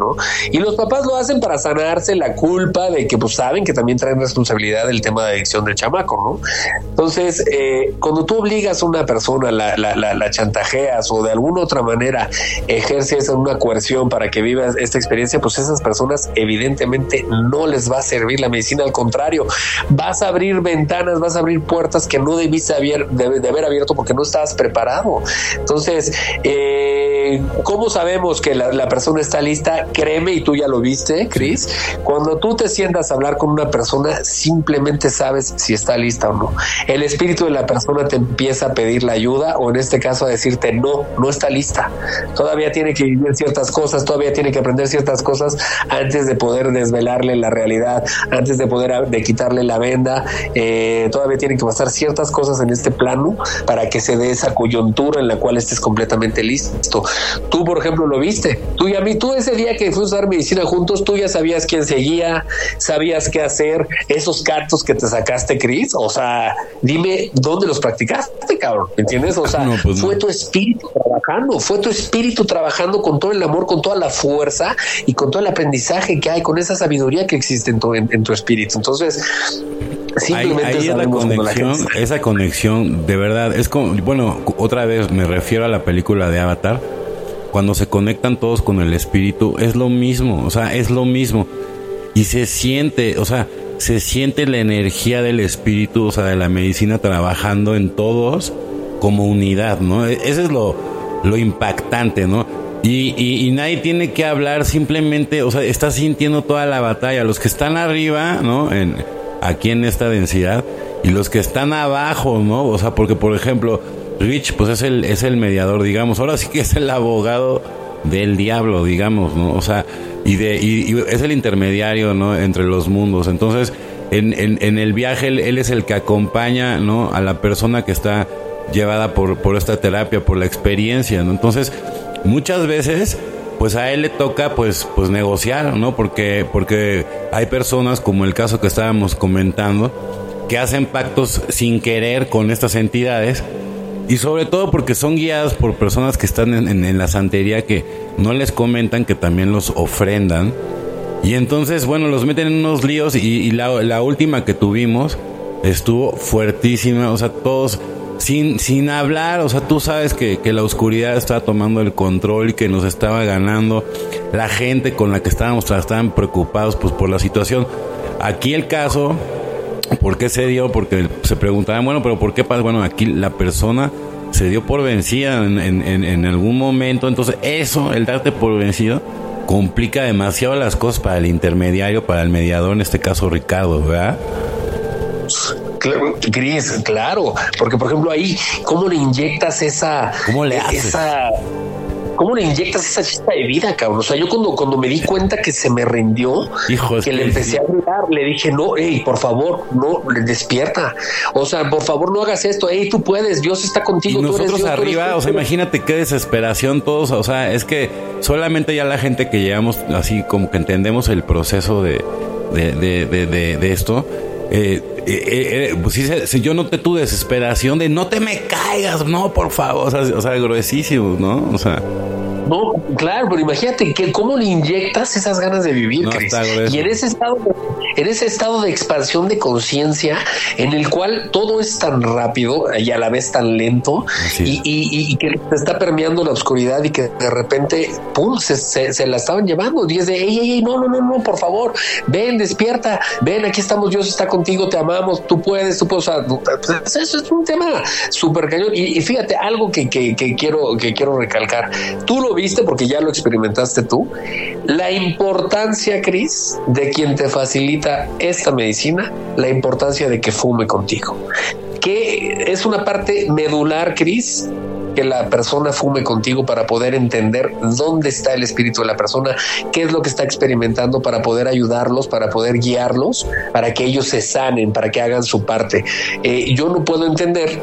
B: y los papás lo hacen para sanarse la culpa de que pues saben que también traen responsabilidad del tema de adicción del chamaco, ¿no? Entonces, eh, cuando tú obligas a una persona, la, la, la, chantajeas o de alguna otra manera ejerces una coerción para que viva esta experiencia, pues esas personas evidentemente no les va a servir la medicina, al contrario, vas a abrir ventanas, vas a abrir puertas que no debiste haber, de, haber abierto porque no estabas preparado. Entonces, eh, ¿cómo sabemos que la, persona está lista? Créeme, y tú ya lo viste, Chris, cuando tú te sientas a hablar con una persona, simplemente sabes si está lista o no. El espíritu de la persona te empieza a pedir la ayuda o en este caso a decirte no, no está lista. Todavía tiene que vivir ciertas cosas, todavía tiene que aprender ciertas cosas antes de poder desvelarle la realidad, antes de poder de quitarle la venda. Eh, todavía tiene que pasar ciertas cosas en este plano para que se dé esa coyuntura en la cual estés completamente listo. Tú, por ejemplo, lo viste. Tú y a mí, tú ese día que fuimos a dar medicina juntos, tú ya sabías quién seguía, sabías qué hacer, esos cartos que te sacaste, Chris, o sea, dime dónde los practicaste, cabrón, ¿me entiendes? O sea, pues fue tu espíritu trabajando, fue tu espíritu trabajando con todo el amor, con toda la fuerza y con todo el aprendizaje que hay, con esa sabiduría que existe en tu, en, tu espíritu. Entonces, Simplemente
A: ahí, esa conexión, esa conexión de verdad es como, bueno, otra vez me refiero a la película de Avatar, cuando se conectan todos con el espíritu, es lo mismo, o sea, es lo mismo. Y se siente, o sea, se siente la energía del espíritu, o sea, de la medicina trabajando en todos como unidad, ¿no? E, Eso es lo, lo impactante, ¿no? Y, y, nadie tiene que hablar, simplemente, o sea, está sintiendo toda la batalla. Los que están arriba, ¿no? En, aquí en esta densidad, y los que están abajo, ¿no? O sea, porque, por ejemplo, Rich, pues es el, es el mediador, digamos. Ahora sí que es el abogado del diablo, digamos, ¿no? O sea, y, de, y, es el intermediario, ¿no? Entre los mundos. Entonces, en, en, el viaje, él, es el que acompaña, ¿no? A la persona que está llevada por, por esta terapia, por la experiencia, ¿no? Entonces, muchas veces pues a él le toca pues pues negociar, ¿no? Porque porque hay personas como el caso que estábamos comentando que hacen pactos sin querer con estas entidades y sobre todo porque son guiadas por personas que están en, la santería que no les comentan que también los ofrendan. Y entonces, bueno, los meten en unos líos y, la, última que tuvimos estuvo fuertísima. O sea, todos sin, sin hablar, o sea, tú sabes que, que la oscuridad estaba tomando el control y que nos estaba ganando. La gente con la que estábamos estaban preocupados pues por la situación. Aquí el caso ¿Por qué se dio? Porque se preguntaban, bueno, pero ¿por qué pasa? Bueno, aquí la persona se dio por vencida en, en, algún momento, entonces eso, el darte por vencido, complica demasiado las cosas para el intermediario, para el mediador, en este caso Ricardo, ¿verdad?
B: claro, Gris, claro, porque por ejemplo ahí, ¿cómo le inyectas esa,
A: ¿Cómo le haces?
B: esa, ¿Cómo le inyectas esa chispa de vida, cabrón? O sea, yo cuando, cuando me di cuenta que se me rindió, que le empecé
A: sí.
B: a gritar, le dije, no, hey, por favor, no, despierta. O sea, por favor, no hagas esto. Hey, tú puedes, Dios está
A: Y
B: contigo. tú eres
A: nosotros
B: Dios, tú eres
A: arriba,
B: tú,
A: o sea, imagínate qué desesperación todos, o sea, es que solamente ya la gente que llevamos así como que entendemos el proceso de, de, de, de, de- de esto, eh, eh, eh, pues sí, se- yo noté tu desesperación de no te me caigas, no, por favor, o sea, o sea, gruesísimo, ¿no? O sea,
B: No, claro, pero imagínate que cómo le inyectas esas ganas de vivir,
A: No,
B: Chris. Y en ese estado, en ese estado de expansión de conciencia, en el cual todo es tan rápido y a la vez tan lento, y,
A: es.
B: y- y que te está permeando la oscuridad y que de repente, pum, se, se- se la estaban llevando. Y es de, ey, ey, ey, no, no, no, no, por favor, ven, despierta, ven, aquí estamos, Dios está contigo, te amamos, tú puedes, tú puedes. O sea, pues, eso es un tema súper cañón. Y, y fíjate, algo que, que- que quiero, que quiero recalcar. Tú lo viste porque ya lo experimentaste tú. La importancia, Cris, de quien te facilita esta medicina, la importancia de que fume contigo. Que es una parte medular, Cris, que la persona fume contigo para poder entender dónde está el espíritu de la persona, qué es lo que está experimentando para poder ayudarlos, para poder guiarlos, para que ellos se sanen, para que hagan su parte. Eh, yo no puedo entender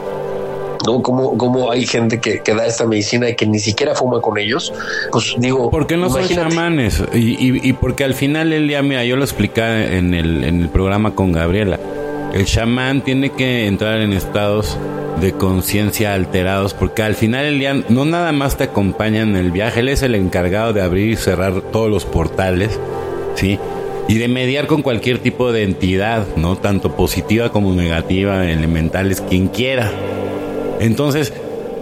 B: ¿no? Como, como hay gente que, que da esta medicina y que ni siquiera fuma con ellos, pues digo,
A: ¿Por qué no son chamanes? Y, y- y porque al final el día, mira, yo lo expliqué en el, en el programa con Gabriela. El chamán tiene que entrar en estados de conciencia alterados porque al final el día no nada más te acompaña en el viaje, él es el encargado de abrir y cerrar todos los portales, ¿sí? Y de mediar con cualquier tipo de entidad, ¿no? Tanto positiva como negativa, elementales, quien quiera. Entonces,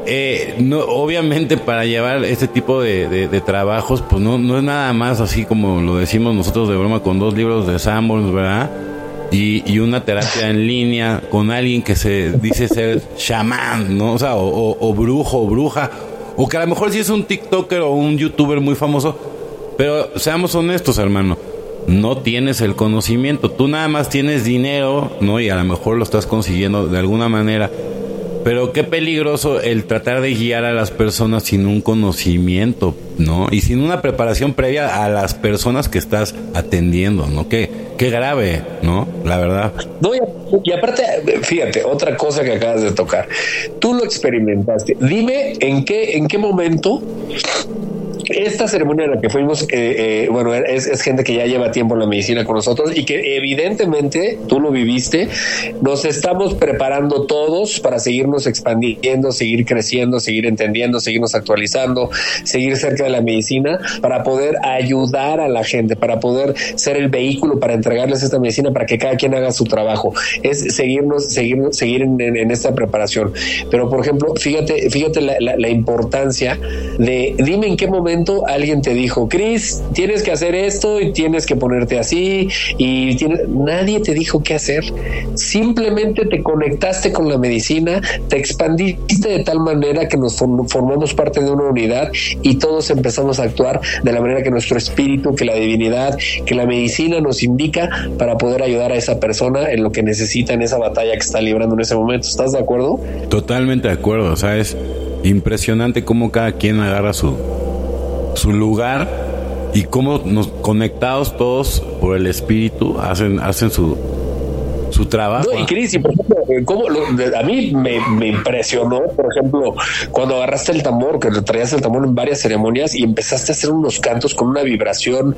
A: eh, no, obviamente para llevar este tipo de, trabajos, pues no, no es nada más así como lo decimos nosotros de broma con dos libros de Sanborns, ¿verdad? Y, y una terapia en línea con alguien que se dice ser chamán, ¿no? O sea, o brujo o bruja, o que a lo mejor sí es un TikToker o un YouTuber muy famoso, pero seamos honestos, hermano. No tienes el conocimiento, tú nada más tienes dinero, ¿no? Y a lo mejor lo estás consiguiendo de alguna manera. Pero qué peligroso el tratar de guiar a las personas sin un conocimiento, ¿no? Y sin una preparación previa a las personas que estás atendiendo, ¿no? Qué, qué grave, ¿no? La verdad.
B: No, y, aparte, fíjate, otra cosa que acabas de tocar. Tú lo experimentaste. Dime en qué, en qué momento esta ceremonia en la que fuimos, eh, eh, bueno, es, es gente que ya lleva tiempo en la medicina con nosotros y que evidentemente tú lo viviste. Nos estamos preparando todos para seguirnos expandiendo, seguir creciendo, seguir entendiendo, seguirnos actualizando, seguir cerca de la medicina para poder ayudar a la gente, para poder ser el vehículo para entregarles esta medicina para que cada quien haga su trabajo. Es seguirnos, seguir, seguir en, en- en esta preparación. Pero, por ejemplo, fíjate, fíjate la, la- la importancia de dime en qué momento alguien te dijo, Chris, tienes que hacer esto y tienes que ponerte así y nadie te dijo qué hacer. Simplemente te conectaste con la medicina, te expandiste de tal manera que nos form- formamos parte de una unidad y todos empezamos a actuar de la manera que nuestro espíritu, que la divinidad, que la medicina nos indica para poder ayudar a esa persona en lo que necesita en esa batalla que está librando en ese momento. ¿Estás de acuerdo?
A: Totalmente de acuerdo. O sea, es impresionante cómo cada quien agarra su, su lugar y cómo nos conectados todos por el espíritu hacen, hacen su, su trabajo.
B: No, y Cris, y por ejemplo, ¿cómo lo- a mí me, me impresionó, por ejemplo, cuando agarraste el tambor, que traías el tambor en varias ceremonias y empezaste a hacer unos cantos con una vibración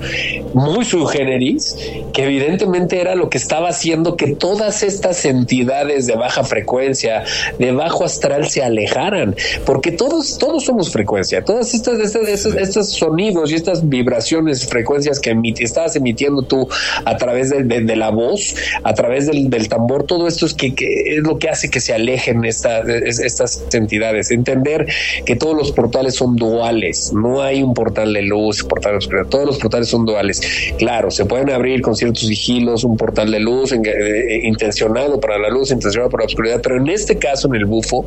B: muy sui generis, que evidentemente era lo que estaba haciendo que todas estas entidades de baja frecuencia, de bajo astral se alejaran, porque todos, todos somos frecuencia, todas estas, estas, estos, estos sonidos y estas vibraciones, frecuencias que emiti- estabas emitiendo tú a través de, de- de la voz, a través del, del tambor, todo esto es que, es lo que hace que se alejen esta- es- estas entidades. Entender que todos los portales son duales, no hay un portal de luz, portal de oscuridad, todos los portales son duales. Claro, se pueden abrir con ciertos sigilos, un portal de luz eh, intencionado para la luz, intencionado para la oscuridad, pero en este caso, en el bufo,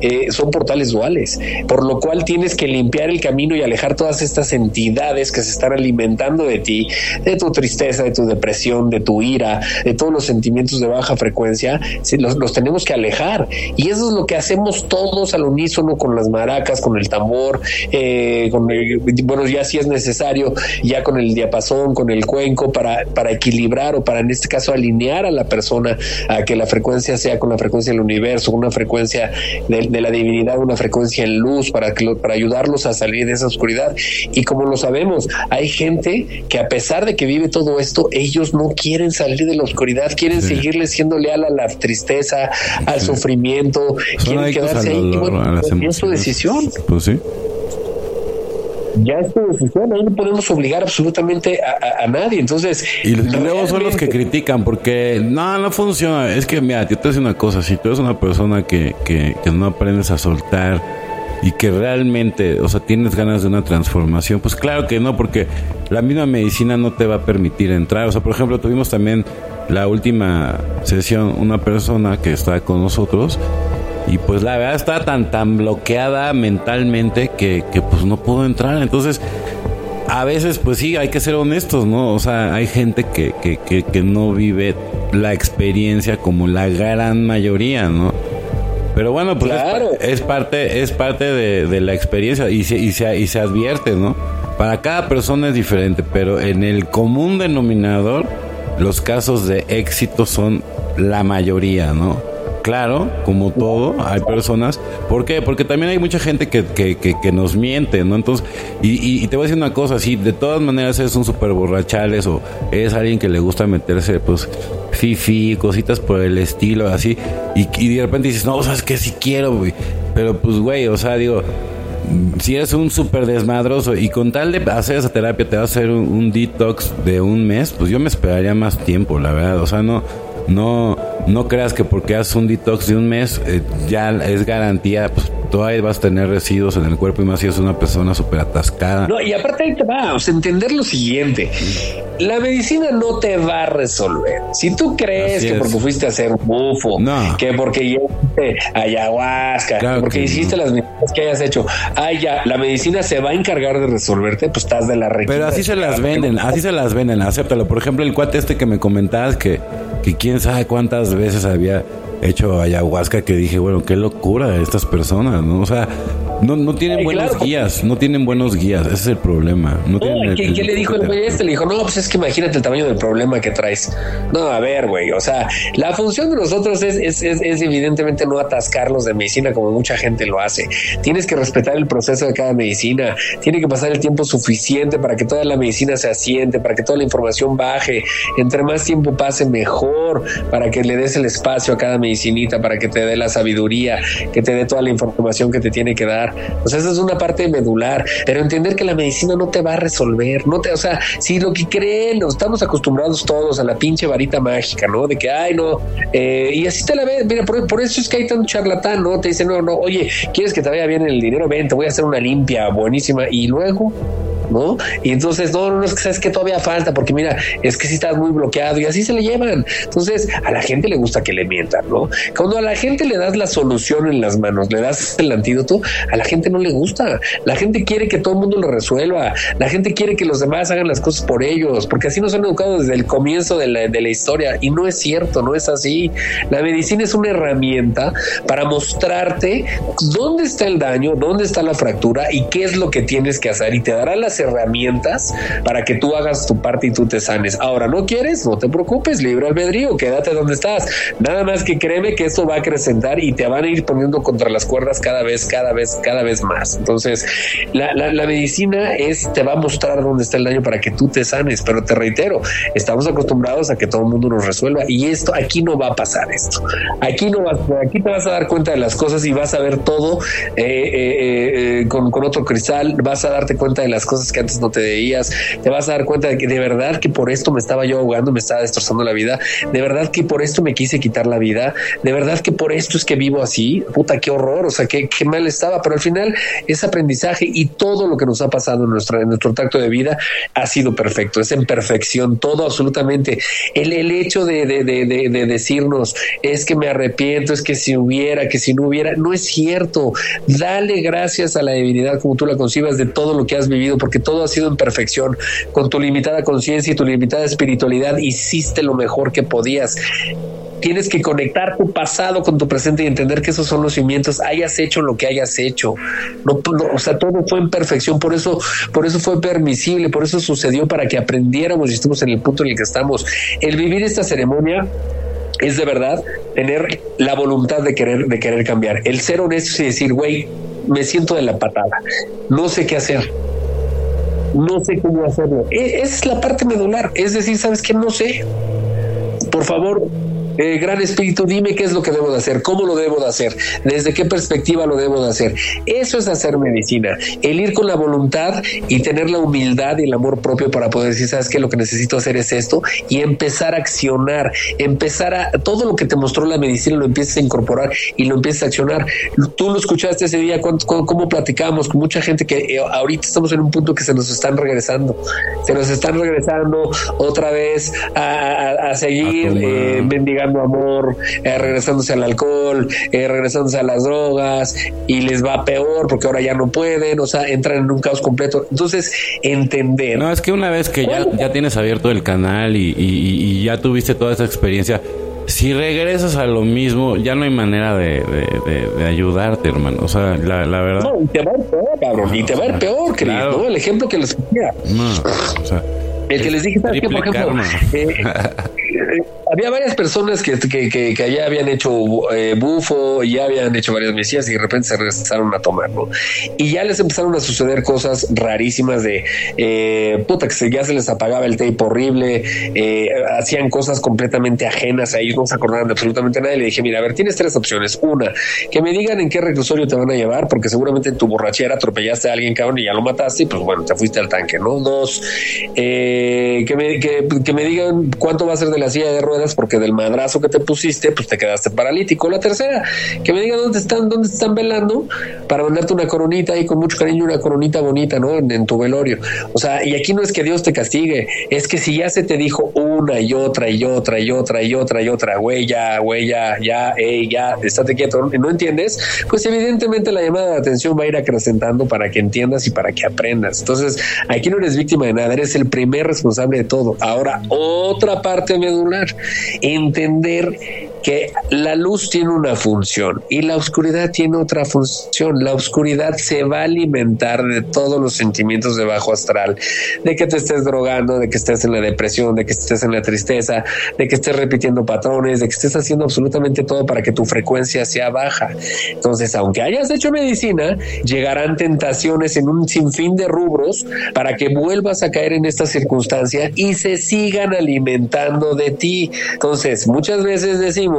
B: eh, son portales duales, por lo cual tienes que limpiar el camino y alejar todas estas entidades que se están alimentando de ti, de tu tristeza, de tu depresión, de tu ira, de todos los sentimientos de baja frecuencia, los, tenemos que alejar. Y eso es lo que hacemos todos al unísono con las maracas, con el tambor, eh, con bueno, ya si es necesario, ya con el diapasón, con el cuenco, para, para equilibrar o para en este caso alinear a la persona a que la frecuencia sea con la frecuencia del universo, una frecuencia de, la divinidad, una frecuencia en luz, para, que, para ayudarlos a salir de esa oscuridad. Y como lo sabemos, hay gente que a pesar de que vive todo esto, ellos no quieren salir de la oscuridad, quieren seguirle siendo leal a la tristeza, al sufrimiento, quieren quedarse ahí. Y es su decisión.
A: Pues sí
B: ya es tu decisión, ahí no podemos obligar absolutamente a, nadie. Entonces,
A: y, luego son los que critican porque no, no funciona. Es que, mira, yo te decir una cosa: si tú eres una persona que, que, que no aprendes a soltar y que realmente, o sea, tienes ganas de una transformación, pues claro que no, porque la misma medicina no te va a permitir entrar. O sea, por ejemplo, tuvimos también la última sesión una persona que está con nosotros y pues la verdad está tan tan bloqueada mentalmente que, que pues no pudo entrar. Entonces, a veces pues sí, hay que ser honestos, ¿no? O sea, hay gente que, que, que, no vive la experiencia como la gran mayoría, ¿no? Pero bueno, pues es, parte, es parte de, de la experiencia y se, y, se, y se advierte, ¿no? Para cada persona es diferente, pero en el común denominador, los casos de éxito son la mayoría, ¿no? Claro, como todo, hay personas. ¿Por qué? Porque también hay mucha gente que, que, que, nos miente, ¿no? Entonces, y, y, te voy a decir una cosa, si de todas maneras eres un super borrachales o eres alguien que le gusta meterse, pues, fifi, cositas por el estilo, así, y, y de repente dices, no, ¿sabes qué? Si quiero, güey. Pero, pues, güey, o sea, digo, si eres un súper desmadroso y con tal de hacer esa terapia te va a hacer un, detox de un mes, pues yo me esperaría más tiempo, la verdad. O sea, no, no, no creas que porque haces un detox de un mes eh, ya es garantía, pues todavía vas a tener residuos en el cuerpo y más si es una persona súper atascada.
B: No, y aparte ahí te va, o sea, entender lo siguiente. La medicina no te va a resolver. Si tú crees que porque fuiste a hacer bufo, que porque hiciste ayahuasca, que porque hiciste las medicinas que hayas hecho, ay ya, la medicina se va a encargar de resolverte, pues estás de la requisa.
A: Pero así se las venden, así se las venden, acéptalo. Por ejemplo, el cuate este que me comentabas que, que quién sabe cuántas veces había hecho ayahuasca que dije, bueno, qué locura estas personas, ¿no? O sea, no, no tienen buenos guías, no tienen buenos guías, ese es el problema. No
B: ¿qué, le dijo el güey este? Le dijo, no, pues es que imagínate el tamaño del problema que traes. No, a ver, güey, o sea, la función de nosotros es, es, es, evidentemente no atascarlos de medicina como mucha gente lo hace. Tienes que respetar el proceso de cada medicina, tiene que pasar el tiempo suficiente para que toda la medicina se asiente, para que toda la información baje. Entre más tiempo pase, mejor, para que le des el espacio a cada medicinita, para que te dé la sabiduría, que te dé toda la información que te tiene que dar. O sea, esa es una parte medular, pero entender que la medicina no te va a resolver, no te, o sea, si lo que creen, estamos acostumbrados todos a la pinche varita mágica, ¿no? De que, ay, no, eh, y así te la ves, mira, por, eso es que hay tanto charlatán, ¿no? Te dicen, no, no, oye, ¿quieres que te vaya bien el dinero? Ven, te voy a hacer una limpia buenísima, y luego, ¿no? Y entonces, no, no, es que sabes que todavía falta, porque mira, es que si estás muy bloqueado y así se le llevan. Entonces, a la gente le gusta que le mientan, ¿no? Cuando a la gente le das la solución en las manos, le das el antídoto, a la gente no le gusta. La gente quiere que todo el mundo lo resuelva. La gente quiere que los demás hagan las cosas por ellos, porque así nos han educado desde el comienzo de la, de la historia. Y no es cierto, no es así. La medicina es una herramienta para mostrarte dónde está el daño, dónde está la fractura y qué es lo que tienes que hacer. Y te dará las herramientas para que tú hagas tu parte y tú te sanes. Ahora, ¿no quieres? No te preocupes, libre albedrío, quédate donde estás. Nada más que créeme que eso va a acrecentar y te van a ir poniendo contra las cuerdas cada vez, cada vez, cada vez más. Entonces, la, la, medicina es, te va a mostrar dónde está el daño para que tú te sanes, pero te reitero, estamos acostumbrados a que todo el mundo nos resuelva y esto, aquí no va a pasar esto. Aquí no vas, aquí te vas a dar cuenta de las cosas y vas a ver todo eh, eh, eh, con, con otro cristal, vas a darte cuenta de las cosas que antes no te veías, te vas a dar cuenta de que de verdad que por esto me estaba yo ahogando, me estaba destrozando la vida, de verdad que por esto me quise quitar la vida, de verdad que por esto es que vivo así, puta, qué horror, o sea, qué, qué mal estaba, pero al final es aprendizaje y todo lo que nos ha pasado en, nuestro tacto de vida ha sido perfecto, es en perfección, todo absolutamente. El, el hecho de, de, de, de decirnos es que me arrepiento, es que si hubiera, que si no hubiera, no es cierto. Dale gracias a la divinidad como tú la concibas de todo lo que has vivido, porque todo ha sido en perfección. Con tu limitada conciencia y tu limitada espiritualidad hiciste lo mejor que podías tienes que conectar tu pasado con tu presente y entender que esos son los cimientos, hayas hecho lo que hayas hecho. No, o sea, todo fue en perfección, por eso, por eso fue permisible, por eso sucedió para que aprendiéramos y estemos en el punto en el que estamos. El vivir esta ceremonia es de verdad tener la voluntad de querer, de querer cambiar. El ser honesto y decir, güey, me siento de la patada, no sé qué hacer, no sé cómo hacerlo. E, es la parte medular, es decir, ¿sabes qué? No sé. Por favor, eh, gran espíritu, dime qué es lo que debo de hacer, cómo lo debo de hacer, desde qué perspectiva lo debo de hacer. Eso es hacer medicina, el ir con la voluntad y tener la humildad y el amor propio para poder decir, sabes que lo que necesito hacer es esto y empezar a accionar, empezar a todo lo que te mostró la medicina lo empiezas a incorporar y lo empiezas a accionar. Tú lo escuchaste ese día, cómo, platicamos con mucha gente que eh, ahorita estamos en un punto que se nos están regresando, se nos están regresando otra vez a, seguir eh, bendigando amor, eh, regresándose al alcohol, eh, regresándose a las drogas y les va peor porque ahora ya no pueden, o sea, entran en un caos completo. Entonces, entender.
A: No, es que una vez que ya, ya tienes abierto el canal y, ya tuviste toda esa experiencia, si regresas a lo mismo, ya no hay manera de, ayudarte, hermano. O sea, la, verdad.
B: No, y te va a ir peor, cabrón. Y te va a ir peor, querido. ¿no? El ejemplo que les ponía. No, o sea, el que les dije, ¿sabes qué? Por ejemplo, eh, había varias personas que, que, que, allá habían hecho eh, bufo y ya habían hecho varias mesías y de repente se regresaron a tomarlo. Y ya les empezaron a suceder cosas rarísimas de eh, puta que ya se les apagaba el tape horrible, eh, hacían cosas completamente ajenas a ellos, no se acordaban de absolutamente nada. Y le dije, mira, a ver, tienes tres opciones. Una, que me digan en qué reclusorio te van a llevar, porque seguramente en tu borrachera atropellaste a alguien, cabrón, y ya lo mataste, y pues bueno, te fuiste al tanque, ¿no? Dos, que, me, que, que me digan cuánto va a ser de la de ruedas porque del madrazo que te pusiste, pues te quedaste paralítico. La tercera, que me diga dónde están, dónde están velando para mandarte una coronita y con mucho cariño, una coronita bonita, ¿no? En, tu velorio. O sea, y aquí no es que Dios te castigue, es que si ya se te dijo una y otra y otra y otra y otra y otra, güey, ya, güey, ya, ya, ey, ya, estate quieto, no entiendes, pues evidentemente la llamada de atención va a ir acrecentando para que entiendas y para que aprendas. Entonces, aquí no eres víctima de nada, eres el primer responsable de todo. Ahora, otra parte entender que la luz tiene una función y la oscuridad tiene otra función. La oscuridad se va a alimentar de todos los sentimientos de bajo astral, de que te estés drogando, de que estés en la depresión, de que estés en la tristeza, de que estés repitiendo patrones, de que estés haciendo absolutamente todo para que tu frecuencia sea baja. Entonces, aunque hayas hecho medicina, llegarán tentaciones en un sinfín de rubros para que vuelvas a caer en esta circunstancia y se sigan alimentando de ti. Entonces, muchas veces decimos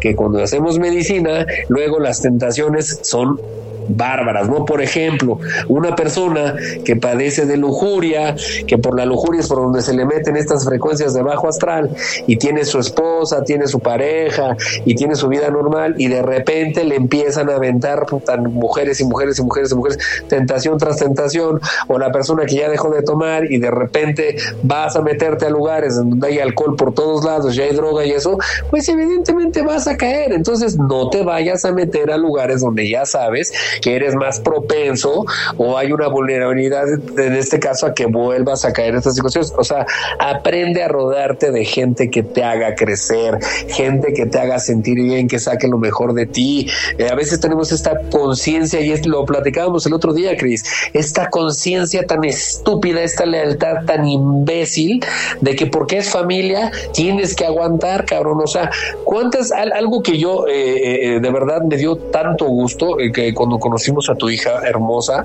B: que cuando hacemos medicina, luego las tentaciones son bárbaras, ¿no? Por ejemplo, una persona que padece de lujuria, que por la lujuria es por donde se le meten estas frecuencias de bajo astral y tiene su esposa, tiene su pareja y tiene su vida normal y de repente le empiezan a aventar mujeres y mujeres y mujeres y mujeres, tentación tras tentación, o la persona que ya dejó de tomar y de repente vas a meterte a lugares donde hay alcohol por todos lados, ya hay droga y eso, pues evidentemente vas a caer. Entonces no te vayas a meter a lugares donde ya sabes que eres más propenso o hay una vulnerabilidad en este caso a que vuelvas a caer en estas situaciones. O sea, aprende a rodarte de gente que te haga crecer, gente que te haga sentir bien, que saque lo mejor de ti. Eh, a veces tenemos esta conciencia y es, lo platicábamos el otro día, Cris, esta conciencia tan estúpida, esta lealtad tan imbécil de que porque es familia tienes que aguantar, cabrón. O sea, cuántas, algo que yo eh, eh, de verdad me dio tanto gusto que cuando conocimos a tu hija hermosa,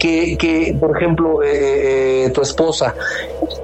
B: que, que por ejemplo, eh, eh, tu esposa,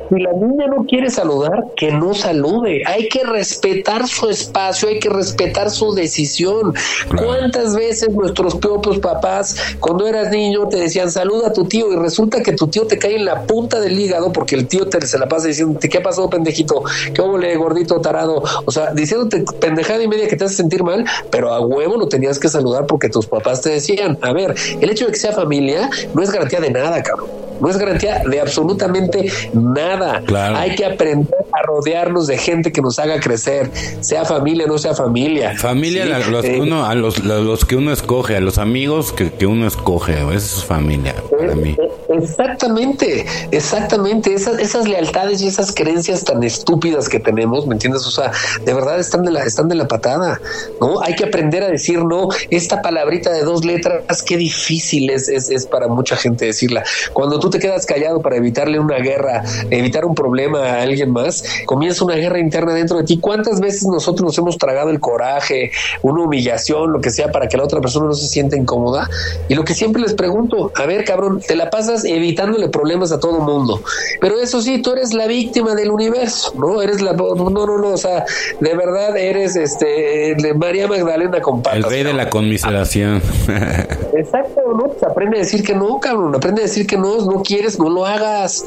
B: si la niña no quiere saludar, que no salude. Hay que respetar su espacio, hay que respetar su decisión. ¿Cuántas veces nuestros propios papás, cuando eras niño, te decían saluda a tu tío y resulta que tu tío te cae en la punta del hígado porque el tío te se la pasa diciendo ¿qué pasó, pendejito? ¿Qué le gordito, tarado? O sea, diciéndote pendejada y media que te hace sentir mal, pero a huevo lo tenías que saludar porque tus papás te decían. A ver, el hecho de que sea familia no es garantía de nada, cabrón. No es garantía de absolutamente nada nada. Hay que aprender a rodearnos de gente que nos haga crecer, sea familia o no sea familia.
A: Familia, los, que eh, uno, a los, los, que uno escoge, a los amigos que, que uno escoge, esa es familia para
B: eh,
A: mí.
B: Eh, exactamente, exactamente. Esas, esas lealtades y esas creencias tan estúpidas que tenemos, ¿me entiendes? O sea, de verdad están de la, están de la patada, ¿no? Hay que aprender a decir no. Esta palabrita de dos letras, qué difícil es, es, es para mucha gente decirla. Cuando tú te quedas callado para evitarle una guerra, evitar un problema a alguien más, comienza una guerra interna dentro de ti. ¿Cuántas veces nosotros nos hemos tragado el coraje, una humillación, lo que sea, para que la otra persona no se sienta incómoda? Y lo que siempre les pregunto, a ver, cabrón, te la pasas evitándole problemas a todo mundo. Pero eso sí, tú eres la víctima del universo, ¿no? Eres la... No, no, no, o sea, de verdad eres este María Magdalena con
A: El rey de la conmiseración.
B: Exacto, ¿no? Pues aprende a decir que no, cabrón. Aprende a decir que no, no quieres, no lo hagas.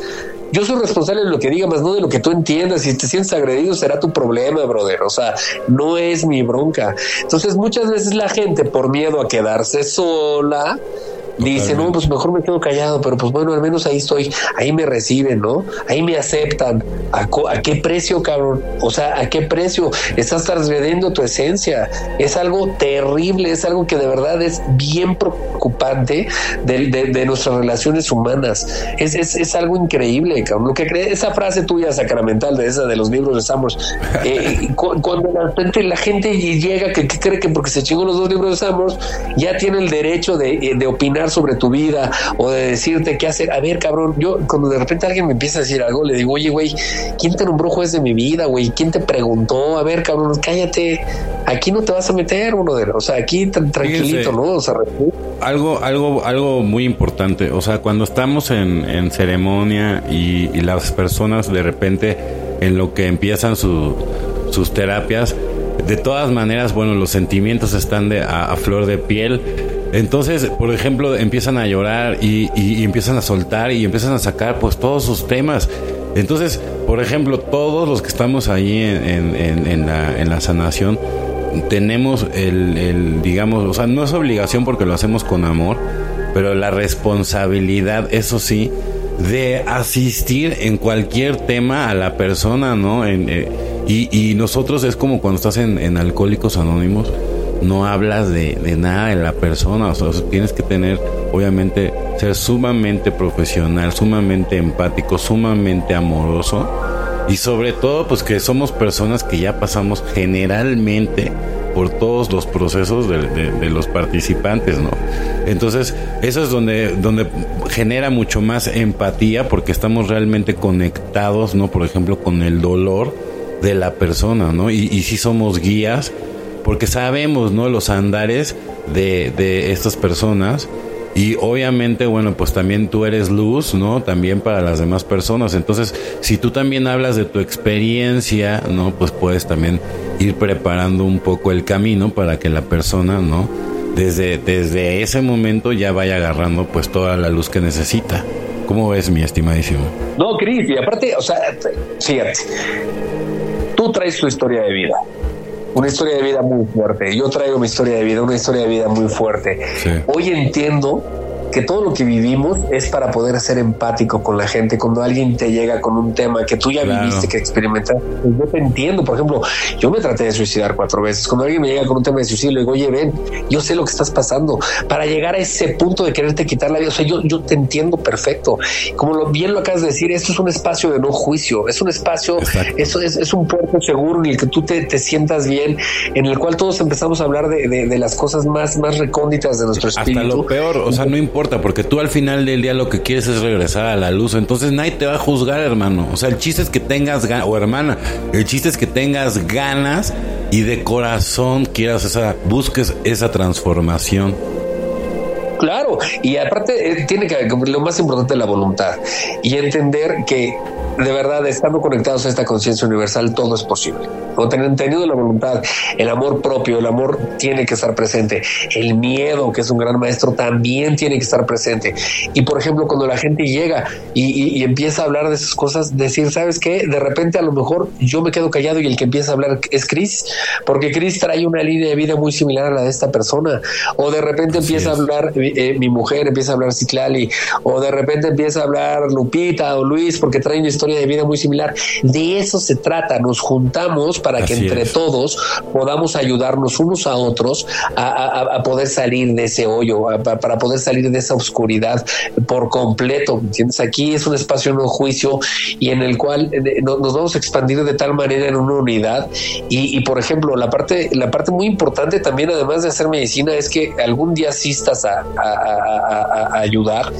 B: Yo soy responsable de lo que diga, más no de lo que tú entiendas. Si te sientes agredido, será tu problema, brother. O sea, no es mi bronca. Entonces, muchas veces la gente, por miedo a quedarse sola, dice, no, pues mejor me quedo callado, pero pues bueno, al menos ahí estoy, ahí me reciben, ¿no? Ahí me aceptan. ¿A, qué precio, cabrón? O sea, ¿a qué precio? Estás transgrediendo tu esencia. Es algo terrible, es algo que de verdad es bien preocupante de, nuestras relaciones humanas. Es, es, es, algo increíble, cabrón. Lo que cree, esa frase tuya sacramental de esa de los libros de Samos, eh, cuando la gente, la gente llega que, cree que porque se chingó los dos libros de Samos, ya tiene el derecho de, de opinar sobre tu vida o de decirte qué hacer. A ver, cabrón, yo cuando de repente alguien me empieza a decir algo, le digo, oye, güey, ¿quién te nombró juez de mi vida, güey? ¿Quién te preguntó? A ver, cabrón, cállate. Aquí no te vas a meter, uno de O sea, aquí tranquilito, ¿no? O sea,
A: algo, algo, algo muy importante. O sea, cuando estamos en, ceremonia y, las personas de repente en lo que empiezan sus terapias, de todas maneras, bueno, los sentimientos están de, a flor de piel entonces, por ejemplo, empiezan a llorar y, empiezan a soltar y empiezan a sacar pues todos sus temas. Entonces, por ejemplo, todos los que estamos ahí en, la, sanación, tenemos el, el, digamos, o sea, no es obligación porque lo hacemos con amor, pero la responsabilidad, eso sí, de asistir en cualquier tema a la persona, ¿no? Eh, y, y, nosotros es como cuando estás en Alcohólicos Anónimos no hablas de, nada de la persona, o sea, tienes que tener, obviamente, ser sumamente profesional, sumamente empático, sumamente amoroso y sobre todo, pues que somos personas que ya pasamos generalmente por todos los procesos de, los participantes, ¿no? Entonces, eso es donde, donde genera mucho más empatía porque estamos realmente conectados, ¿no? Por ejemplo, con el dolor de la persona, ¿no? Y, y si somos guías porque sabemos, ¿no? Los andares de, de estas personas. Y obviamente, bueno, pues también tú eres luz, ¿no? También para las demás personas. Entonces, si tú también hablas de tu experiencia, ¿no? Pues puedes también ir preparando un poco el camino para que la persona, ¿no? Desde, desde ese momento ya vaya agarrando pues toda la luz que necesita. ¿Cómo ves, mi estimadísimo?
B: No, Cris, y aparte, o sea, fíjate, tú traes tu historia de vida una historia de vida muy fuerte. Yo traigo mi historia de vida, una historia de vida muy fuerte. Hoy entiendo que todo lo que vivimos es para poder ser empático con la gente. Cuando alguien te llega con un tema que tú ya viviste, que experimentaste, pues yo te entiendo. Por ejemplo, yo me traté de suicidar cuatro veces. Cuando alguien me llega con un tema de suicidio, le digo, oye, ven, yo sé lo que estás pasando. Para llegar a ese punto de quererte quitar la vida, o sea, yo, yo te entiendo perfecto. Como lo, bien lo acabas de decir, esto es un espacio de no juicio, es un espacio, eso es, es, un puerto seguro en el que tú te, te, sientas bien, en el cual todos empezamos a hablar de, de, las cosas más, más recónditas de nuestro espíritu.
A: Hasta lo peor, o sea, no importa porque tú al final del día lo que quieres es regresar a la luz. Entonces nadie te va a juzgar, hermano. O sea, el chiste es que tengas ganas, o hermana, el chiste es que tengas ganas y de corazón quieras esa, busques esa transformación.
B: Claro, y aparte eh, tiene que lo más importante la voluntad y entender que de verdad, estando conectados a esta conciencia universal, todo es posible. O teniendo la voluntad, el amor propio, el amor tiene que estar presente. El miedo, que es un gran maestro, también tiene que estar presente. Y por ejemplo, cuando la gente llega y, empieza a hablar de esas cosas, decir, ¿sabes qué? De repente a lo mejor yo me quedo callado y el que empieza a hablar es Chris, porque Chris trae una línea de vida muy similar a la de esta persona. O de repente empieza a hablar eh, mi mujer, empieza a hablar Citlali, o de repente empieza a hablar Lupita o Luis, porque trae una historia historia de vida muy similar. De eso se trata, nos juntamos para que entre todos podamos ayudarnos unos a otros a, poder salir de ese hoyo, para poder salir de esa oscuridad por completo. ¿Entiendes? Aquí es un espacio no juicio y en el cual eh, nos vamos a expandir de tal manera en una unidad. Y, por ejemplo, la parte, la parte muy importante también, además de hacer medicina, es que algún día asistas a, a ayudar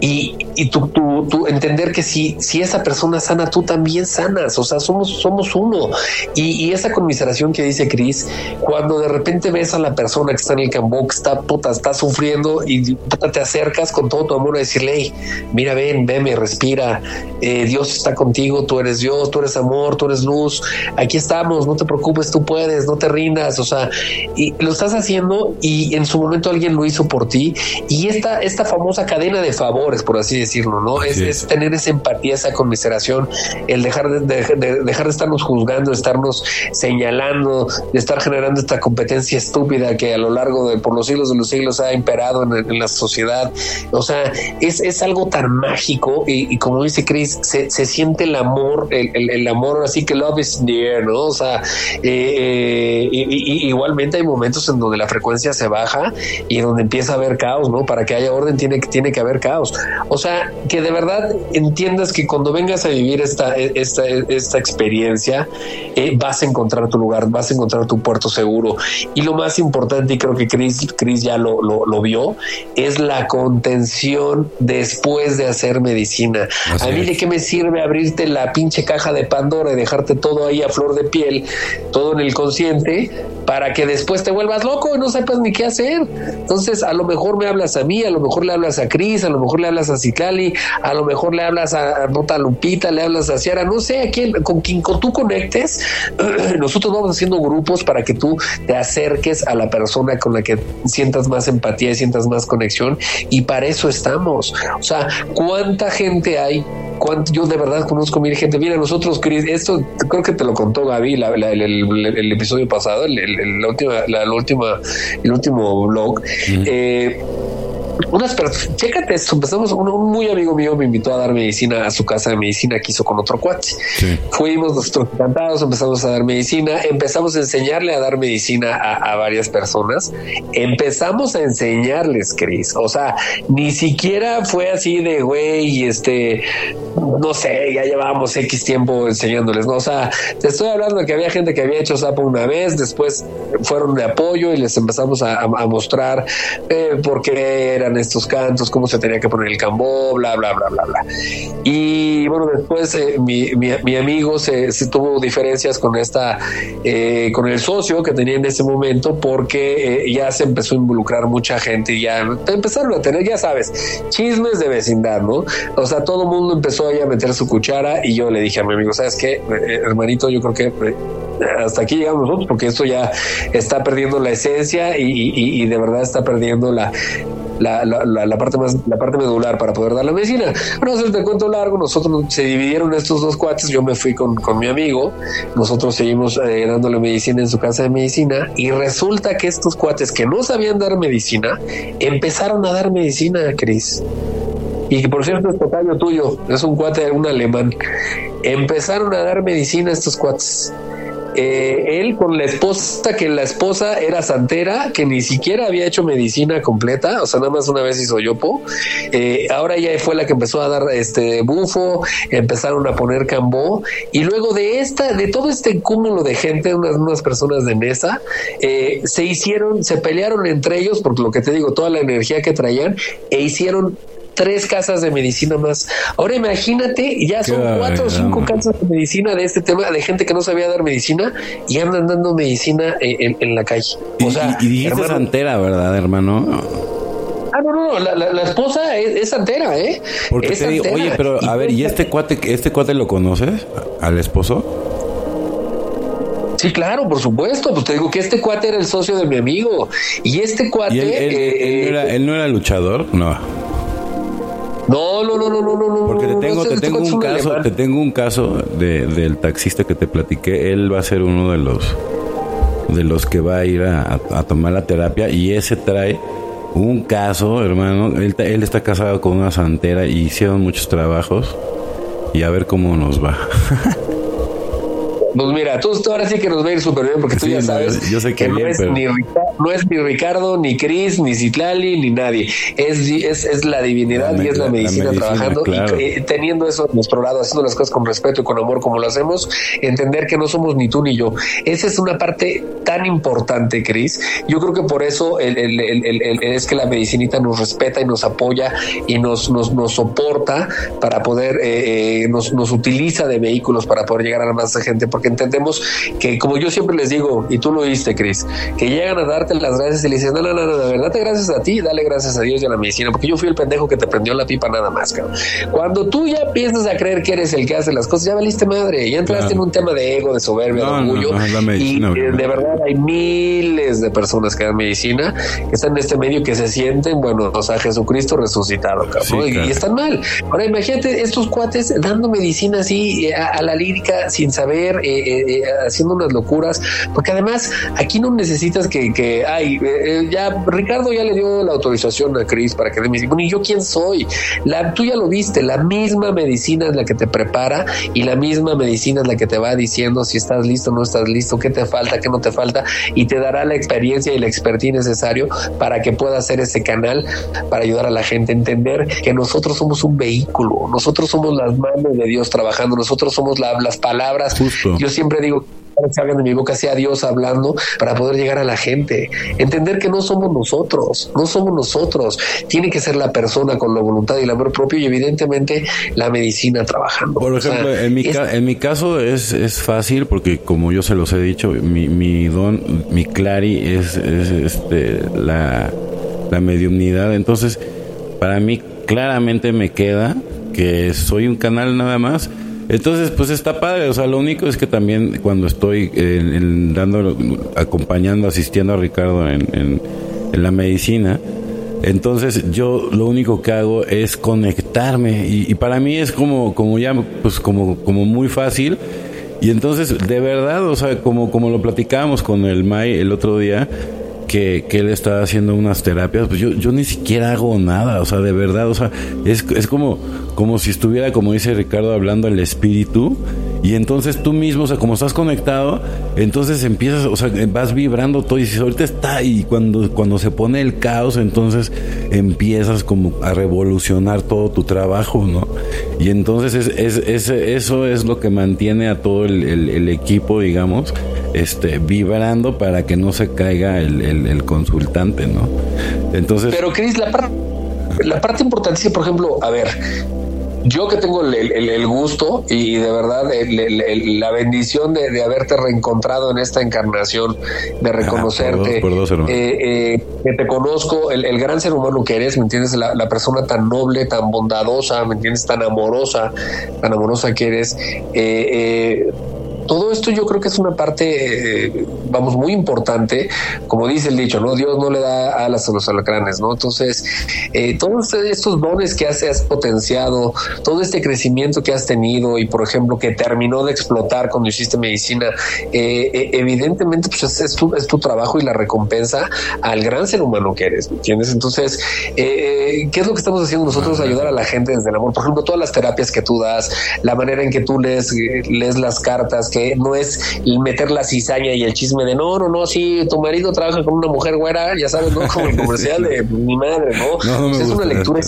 B: y, y tú, entender que si, si esa persona sana, tú también sanas, o sea, somos, somos uno. Y, esa conmiseración que dice Cris, cuando de repente ves a la persona que está en el campo, que está puta, está sufriendo y te acercas con todo tu amor a decirle, hey, mira, ven, veme, respira, eh, Dios está contigo, tú eres Dios, tú eres amor, tú eres luz, aquí estamos, no te preocupes, tú puedes, no te rindas, o sea, y lo estás haciendo y en su momento alguien lo hizo por ti y esta, esta famosa cadena de favor por así decirlo, ¿no? Es, tener esa empatía, esa conmiseración, el dejar de, dejar de estarnos juzgando, de estarnos señalando, de estar generando esta competencia estúpida que a lo largo de por los siglos de los siglos ha imperado en, la sociedad. O sea, es, es algo tan mágico y, como dice Chris, se, se, siente el amor, el, el, amor, así que love is near, ¿no? O sea, eh, igualmente hay momentos en donde la frecuencia se baja y donde empieza a haber caos, ¿no? Para que haya orden tiene, tiene que haber caos. O sea, que de verdad entiendas que cuando vengas a vivir esta, esta, esta experiencia, eh, vas a encontrar tu lugar, vas a encontrar tu puerto seguro. Y lo más importante, y creo que Chris, Chris ya lo, lo, vio, es la contención después de hacer medicina. a mí de qué me sirve abrirte la pinche caja de Pandora y dejarte todo ahí a flor de piel, todo en el consciente, para que después te vuelvas loco y no sepas ni qué hacer. Entonces, a lo mejor me hablas a mí, a lo mejor le hablas a Chris, a lo mejor le hablas a Ciclali, a lo mejor le hablas a, Nota Lupita, le hablas a Ciara, no sé a quién, con quien tú conectes. Nosotros vamos haciendo grupos para que tú te acerques a la persona con la que sientas más empatía y sientas más conexión. Y para eso estamos. O sea, ¿cuánta gente hay? ¿Cuánto, yo de verdad conozco mil gente. Mira, nosotros, Chris, esto creo que te lo contó Gaby el, episodio pasado, el, la última, la, última, el último blog. Eh, unas personas, chécate esto, empezamos, un, muy amigo mío me invitó a dar medicina a su casa de medicina que hizo con otro cuate. Fuimos nosotros encantados, empezamos a dar medicina, empezamos a enseñarle a dar medicina a, varias personas, empezamos a enseñarles, Cris, o sea, ni siquiera fue así de, güey, este, no sé, ya llevábamos X tiempo enseñándoles, ¿no? O sea, te estoy hablando de que había gente que había hecho Zapa una vez, después fueron de apoyo y les empezamos a, mostrar eh, por qué estos cantos, cómo se tenía que poner el cambó, bla, bla, bla, bla, bla. Y bueno, después eh, mi, mi, amigo se, tuvo diferencias con esta, eh, con el socio que tenía en ese momento, porque eh, ya se empezó a involucrar mucha gente y ya empezaron a tener, ya sabes, chismes de vecindad, ¿no? O sea, todo el mundo empezó ahí a meter su cuchara y yo le dije a mi amigo, ¿sabes qué, hermanito? Yo creo que hasta aquí llegamos nosotros porque esto ya está perdiendo la esencia y de verdad está perdiendo la, la, la, la, parte más, la parte medular para poder dar la medicina. Bueno, hacer te cuento largo, nosotros se dividieron estos dos cuates, yo me fui con, con mi amigo, nosotros seguimos eh, dándole medicina en su casa de medicina y resulta que estos cuates que no sabían dar medicina, empezaron a dar medicina, Cris. Y que por cierto es totallo tuyo, es un cuate, un alemán. Empezaron a dar medicina a estos cuates. Eh, él con la esposa, que la esposa era santera, que ni siquiera había hecho medicina completa, o sea, nada más una vez hizo yopo. Eh, ahora ella fue la que empezó a dar este bufo, empezaron a poner cambó, y luego de esta, de todo este cúmulo de gente, unas, unas personas de mesa, eh, se hicieron, se pelearon entre ellos, porque lo que te digo, toda la energía que traían, e hicieron tres casas de medicina más. Ahora imagínate, ya son cuatro o cinco casas de medicina de este tema, de gente que no sabía dar medicina y andan dando medicina en, la calle.
A: O sea, y, dijiste santera, ¿verdad, hermano?
B: Ah, no, no, la, la, esposa es, santera, ¿eh?
A: Porque te digo, oye, pero a ver, ¿y este cuate, este cuate lo conoces? ¿Al esposo?
B: Sí, claro, por supuesto. Pues te digo que este cuate era el socio de mi amigo. Y este cuate.
A: Eh, era, él no era luchador? No.
B: No, no, no, no, no, no.
A: Porque te tengo, te tengo un caso, te tengo un caso de, del taxista que te platiqué. Él va a ser uno de los de los que va a ir a, tomar la terapia y ese trae un caso, hermano. Él, él, está casado con una santera y hicieron muchos trabajos y a ver cómo nos va.
B: Pues mira, tú, ahora sí que nos va a ir súper bien porque tú ya sabes
A: yo sé que,
B: no, es ni, no, es ni, Ricardo, ni Cris, ni Citlali, ni nadie. Es, es, es la divinidad y es la, medicina, trabajando y eh, teniendo eso en nuestro lado, haciendo las cosas con respeto y con amor como lo hacemos, entender que no somos ni tú ni yo. Esa es una parte tan importante, Cris. Yo creo que por eso el, el, es que la medicinita nos respeta y nos apoya y nos, nos, nos soporta para poder, eh, eh, nos, nos utiliza de vehículos para poder llegar a más gente porque entendemos que, como yo siempre les digo, y tú lo viste, Cris, que llegan a darte las gracias y le dicen, no, no, no, no, de verdad gracias a ti, dale gracias a Dios y a la medicina, porque yo fui el pendejo que te prendió la pipa nada más, cabrón. Cuando tú ya empiezas a creer que eres el que hace las cosas, ya valiste madre, ya entraste en un tema de ego, de soberbia, de orgullo, y de verdad hay miles de personas que dan medicina, que están en este medio que se sienten, bueno, o sea, Jesucristo resucitado, cabrón, y, están mal. Ahora imagínate estos cuates dando medicina así eh, a, a la lírica sin saber, eh, eh, eh, haciendo unas locuras, porque además aquí no necesitas que, que ay, ya Ricardo ya le dio la autorización a Cris para que dé medicina. Bueno, ¿y yo quién soy? La, tú ya lo viste, la misma medicina es la que te prepara y la misma medicina es la que te va diciendo si estás listo no estás listo, qué te falta, qué no te falta, y te dará la experiencia y la expertise necesario para que puedas hacer ese canal para ayudar a la gente a entender que nosotros somos un vehículo, nosotros somos las manos de Dios trabajando, nosotros somos las palabras. Yo siempre digo, salgan de mi boca sea Dios hablando para poder llegar a la gente. Entender que no somos nosotros, no somos nosotros. Tiene que ser la persona con la voluntad y el amor propio y evidentemente la medicina trabajando.
A: Por ejemplo, en, mi en mi caso es, es fácil porque como yo se los he dicho, mi, mi don, mi clari es, es este, la, la mediumnidad. Entonces, para mí claramente me queda que soy un canal nada más entonces, pues está padre. O sea, lo único es que también cuando estoy dando, acompañando, asistiendo a Ricardo en, la medicina, entonces yo lo único que hago es conectarme y, para mí es como, como ya, pues como, como muy fácil. Y entonces, de verdad, o sea, como, como lo platicábamos con el Mai el otro día, que, él está haciendo unas terapias, pues yo, yo ni siquiera hago nada, o sea, de verdad, o sea, es, es como, como si estuviera, como dice Ricardo, hablando el espíritu, y entonces tú mismo, o sea, como estás conectado, entonces empiezas, o sea, vas vibrando todo y dices, ahorita está, y cuando, cuando se pone el caos, entonces empiezas como a revolucionar todo tu trabajo, ¿no? Y entonces es, es, eso es lo que mantiene a todo el equipo, digamos, este, vibrando para que no se caiga el, el, consultante, ¿no? Entonces.
B: Pero, Cris, la, parte la parte importante por ejemplo, a ver, yo que tengo el, gusto y de verdad la bendición de, haberte reencontrado en esta encarnación, de reconocerte, eh, eh, que te conozco, el, gran ser humano que eres, ¿me entiendes? La, la, persona tan noble, tan bondadosa, ¿me entiendes? Tan amorosa, tan amorosa que eres. Eh, todo esto yo creo que es una parte, eh, vamos, muy importante, como dice el dicho, ¿no? Dios no le da alas a los alacranes, ¿no? Entonces, eh, todos estos dones que has, has, potenciado, todo este crecimiento que has tenido y, por ejemplo, que terminó de explotar cuando hiciste medicina, eh, evidentemente, pues es, tu, es, tu, trabajo y la recompensa al gran ser humano que eres, ¿me entiendes? Entonces, ¿qué es lo que estamos haciendo nosotros? Ayudar a la gente desde el amor. Por ejemplo, todas las terapias que tú das, la manera en que tú lees, lees las cartas, no es meter la cizaña y el chisme de no, no, no, si tu marido trabaja con una mujer güera, ya sabes, ¿no? Como el comercial de mi madre, ¿no? Pues es una lectura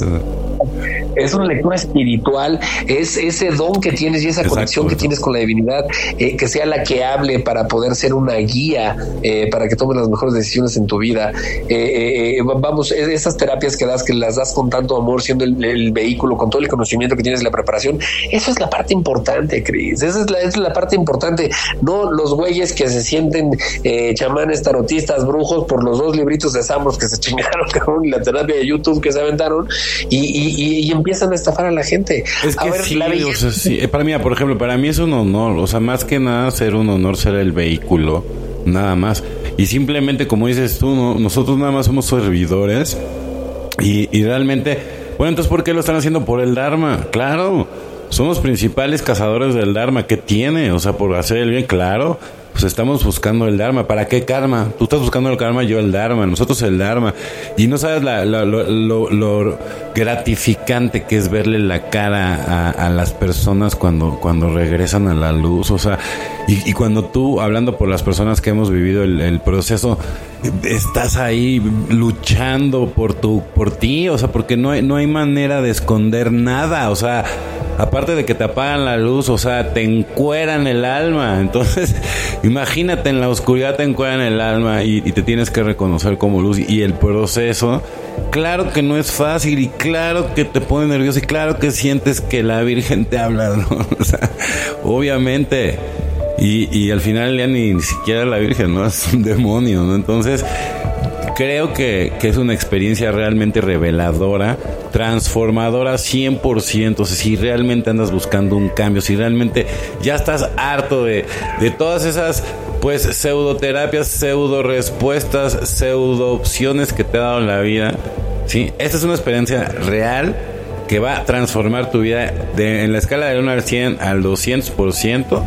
B: es una lectura espiritual, es ese don que tienes y esa conexión que tienes con la divinidad, eh, que sea la que hable para poder ser una guía eh, para que tomes las mejores decisiones en tu vida. Eh, vamos, esas terapias que das, que las das con tanto amor, siendo el, vehículo, con todo el conocimiento que tienes, la preparación, eso es la parte importante, Cris. Esa es la, es la parte importante, no los güeyes que se sienten chamanes, tarotistas, brujos por los dos libritos de Samos que se chingaron, con la terapia de YouTube que se aventaron y, y, y empiezan a estafar a la gente.
A: Es que sí, eh, para mí, por ejemplo, para mí es un honor, o sea, más que nada ser un honor ser el vehículo, nada más. Y simplemente, como dices tú, nosotros nada más somos servidores y, y realmente, bueno, entonces, ¿por qué lo están haciendo por el Dharma? Claro, somos principales cazadores del Dharma. ¿Qué tiene? O sea, por hacer el bien, claro pues estamos buscando el Dharma. ¿Para qué karma? Tú estás buscando el karma, yo el Dharma, nosotros el Dharma. Y no sabes la, lo, gratificante que es verle la cara a, las personas cuando, cuando regresan a la luz. O sea, y, cuando tú, hablando por las personas que hemos vivido el, proceso, estás ahí luchando por tu, por ti, o sea, porque no hay, no hay manera de esconder nada. O sea, aparte de que te apagan la luz, o sea, te encueran el alma. Entonces, imagínate en la oscuridad te encueran el alma y, te tienes que reconocer como luz. Y el proceso, claro que no es fácil y claro que te pone nervioso y claro que sientes que la Virgen te habla, ¿no? O sea, obviamente. Y, y al final ya ni, ni siquiera la Virgen, ¿no? Es un demonio, ¿no? Entonces, creo que, es una experiencia realmente reveladora, transformadora 100%. si realmente andas buscando un cambio, si realmente ya estás harto de, de todas esas pues pseudoterapias, pseudo respuestas, pseudo opciones que te ha dado la vida. ¿sí? Esta es una experiencia real que va a transformar tu vida de, en la escala del 1 al 100 al 200%.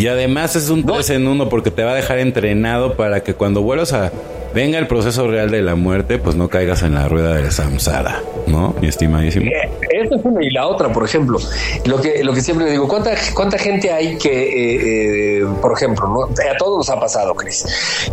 A: Y además es un 3 en 1 porque te va a dejar entrenado para que cuando vuelvas a venga el proceso real de la muerte, pues no caigas en la rueda de samsara, ¿no? Mi estimadísimo.
B: Eh, esa es una y la otra, por ejemplo. Lo que, lo que siempre digo, ¿cuánta, cuánta gente hay que, eh, eh, por ejemplo, ¿no? a todos nos ha pasado, Cris,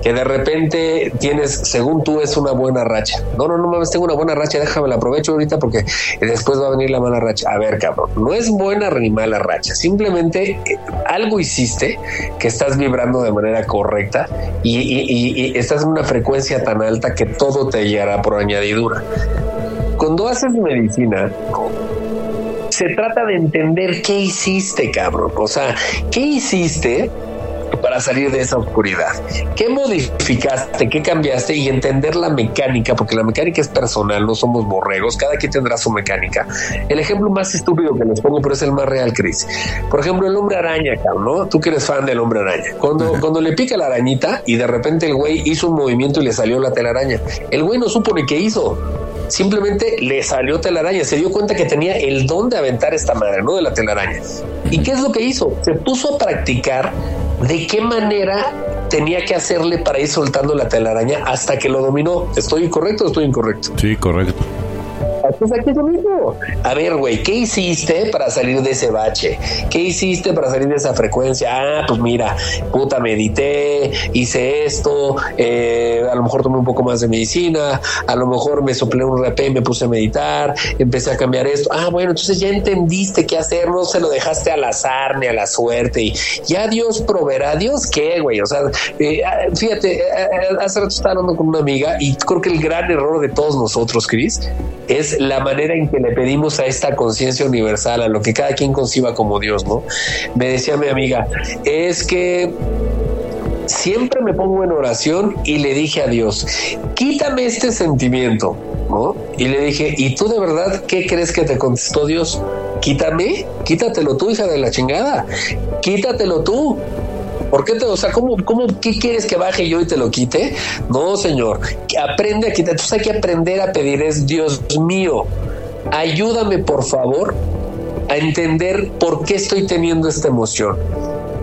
B: que de repente tienes, según tú, es una buena racha. No, no, no mames, tengo una buena racha, déjame la aprovecho ahorita porque después va a venir la mala racha. A ver, cabrón, no es buena ni mala racha, simplemente algo hiciste que estás vibrando de manera correcta y, y estás en una frecuencia tan alta que todo te llegará por añadidura. Cuando haces medicina, se trata de entender qué hiciste, cabrón. O sea, ¿qué hiciste para salir de esa oscuridad. ¿Qué modificaste? ¿Qué cambiaste? Y entender la mecánica, porque la mecánica es personal, no somos borregos, cada quien tendrá su mecánica. El ejemplo más estúpido que les pongo, pero es el más real, Chris. Por ejemplo, el hombre araña, ¿no? Tú que eres fan del hombre araña. Cuando, cuando le pica la arañita y de repente el güey hizo un movimiento y le salió la telaraña, el güey no supo ni qué hizo simplemente le salió telaraña, se dio cuenta que tenía el don de aventar esta madre, ¿no? De la telaraña. ¿Y qué es lo que hizo? Se puso a practicar de qué manera tenía que hacerle para ir soltando la telaraña hasta que lo dominó. ¿Estoy correcto o estoy incorrecto?
A: Sí, correcto.
B: Pues aquí es mismo. A ver, güey, ¿qué hiciste para salir de ese bache? ¿Qué hiciste para salir de esa frecuencia? Ah, pues mira, puta, medité, hice esto, eh, a lo mejor tomé un poco más de medicina, a lo mejor me soplé un RP y me puse a meditar, empecé a cambiar esto. Ah, bueno, entonces ya entendiste qué hacer, no se lo dejaste al azar ni a la suerte y ya Dios proveerá. ¿Dios qué, güey? O sea, eh, ah, fíjate, eh, hace rato estaba hablando con una amiga y creo que el gran error de todos nosotros, Chris, es la manera en que le pedimos a esta conciencia universal, a lo que cada quien conciba como Dios, ¿no? Me decía mi amiga, es que siempre me pongo en oración y le dije a Dios, quítame este sentimiento, ¿no? Y le dije, ¿y tú de verdad qué crees que te contestó Dios? Quítame, quítatelo tú, hija de la chingada, quítatelo tú. ¿Por qué te, o sea, cómo, cómo, qué quieres que baje yo y te lo quite? No, señor, aprende a quitar. Entonces hay que aprender a pedir, es Dios mío, ayúdame por favor a entender por qué estoy teniendo esta emoción.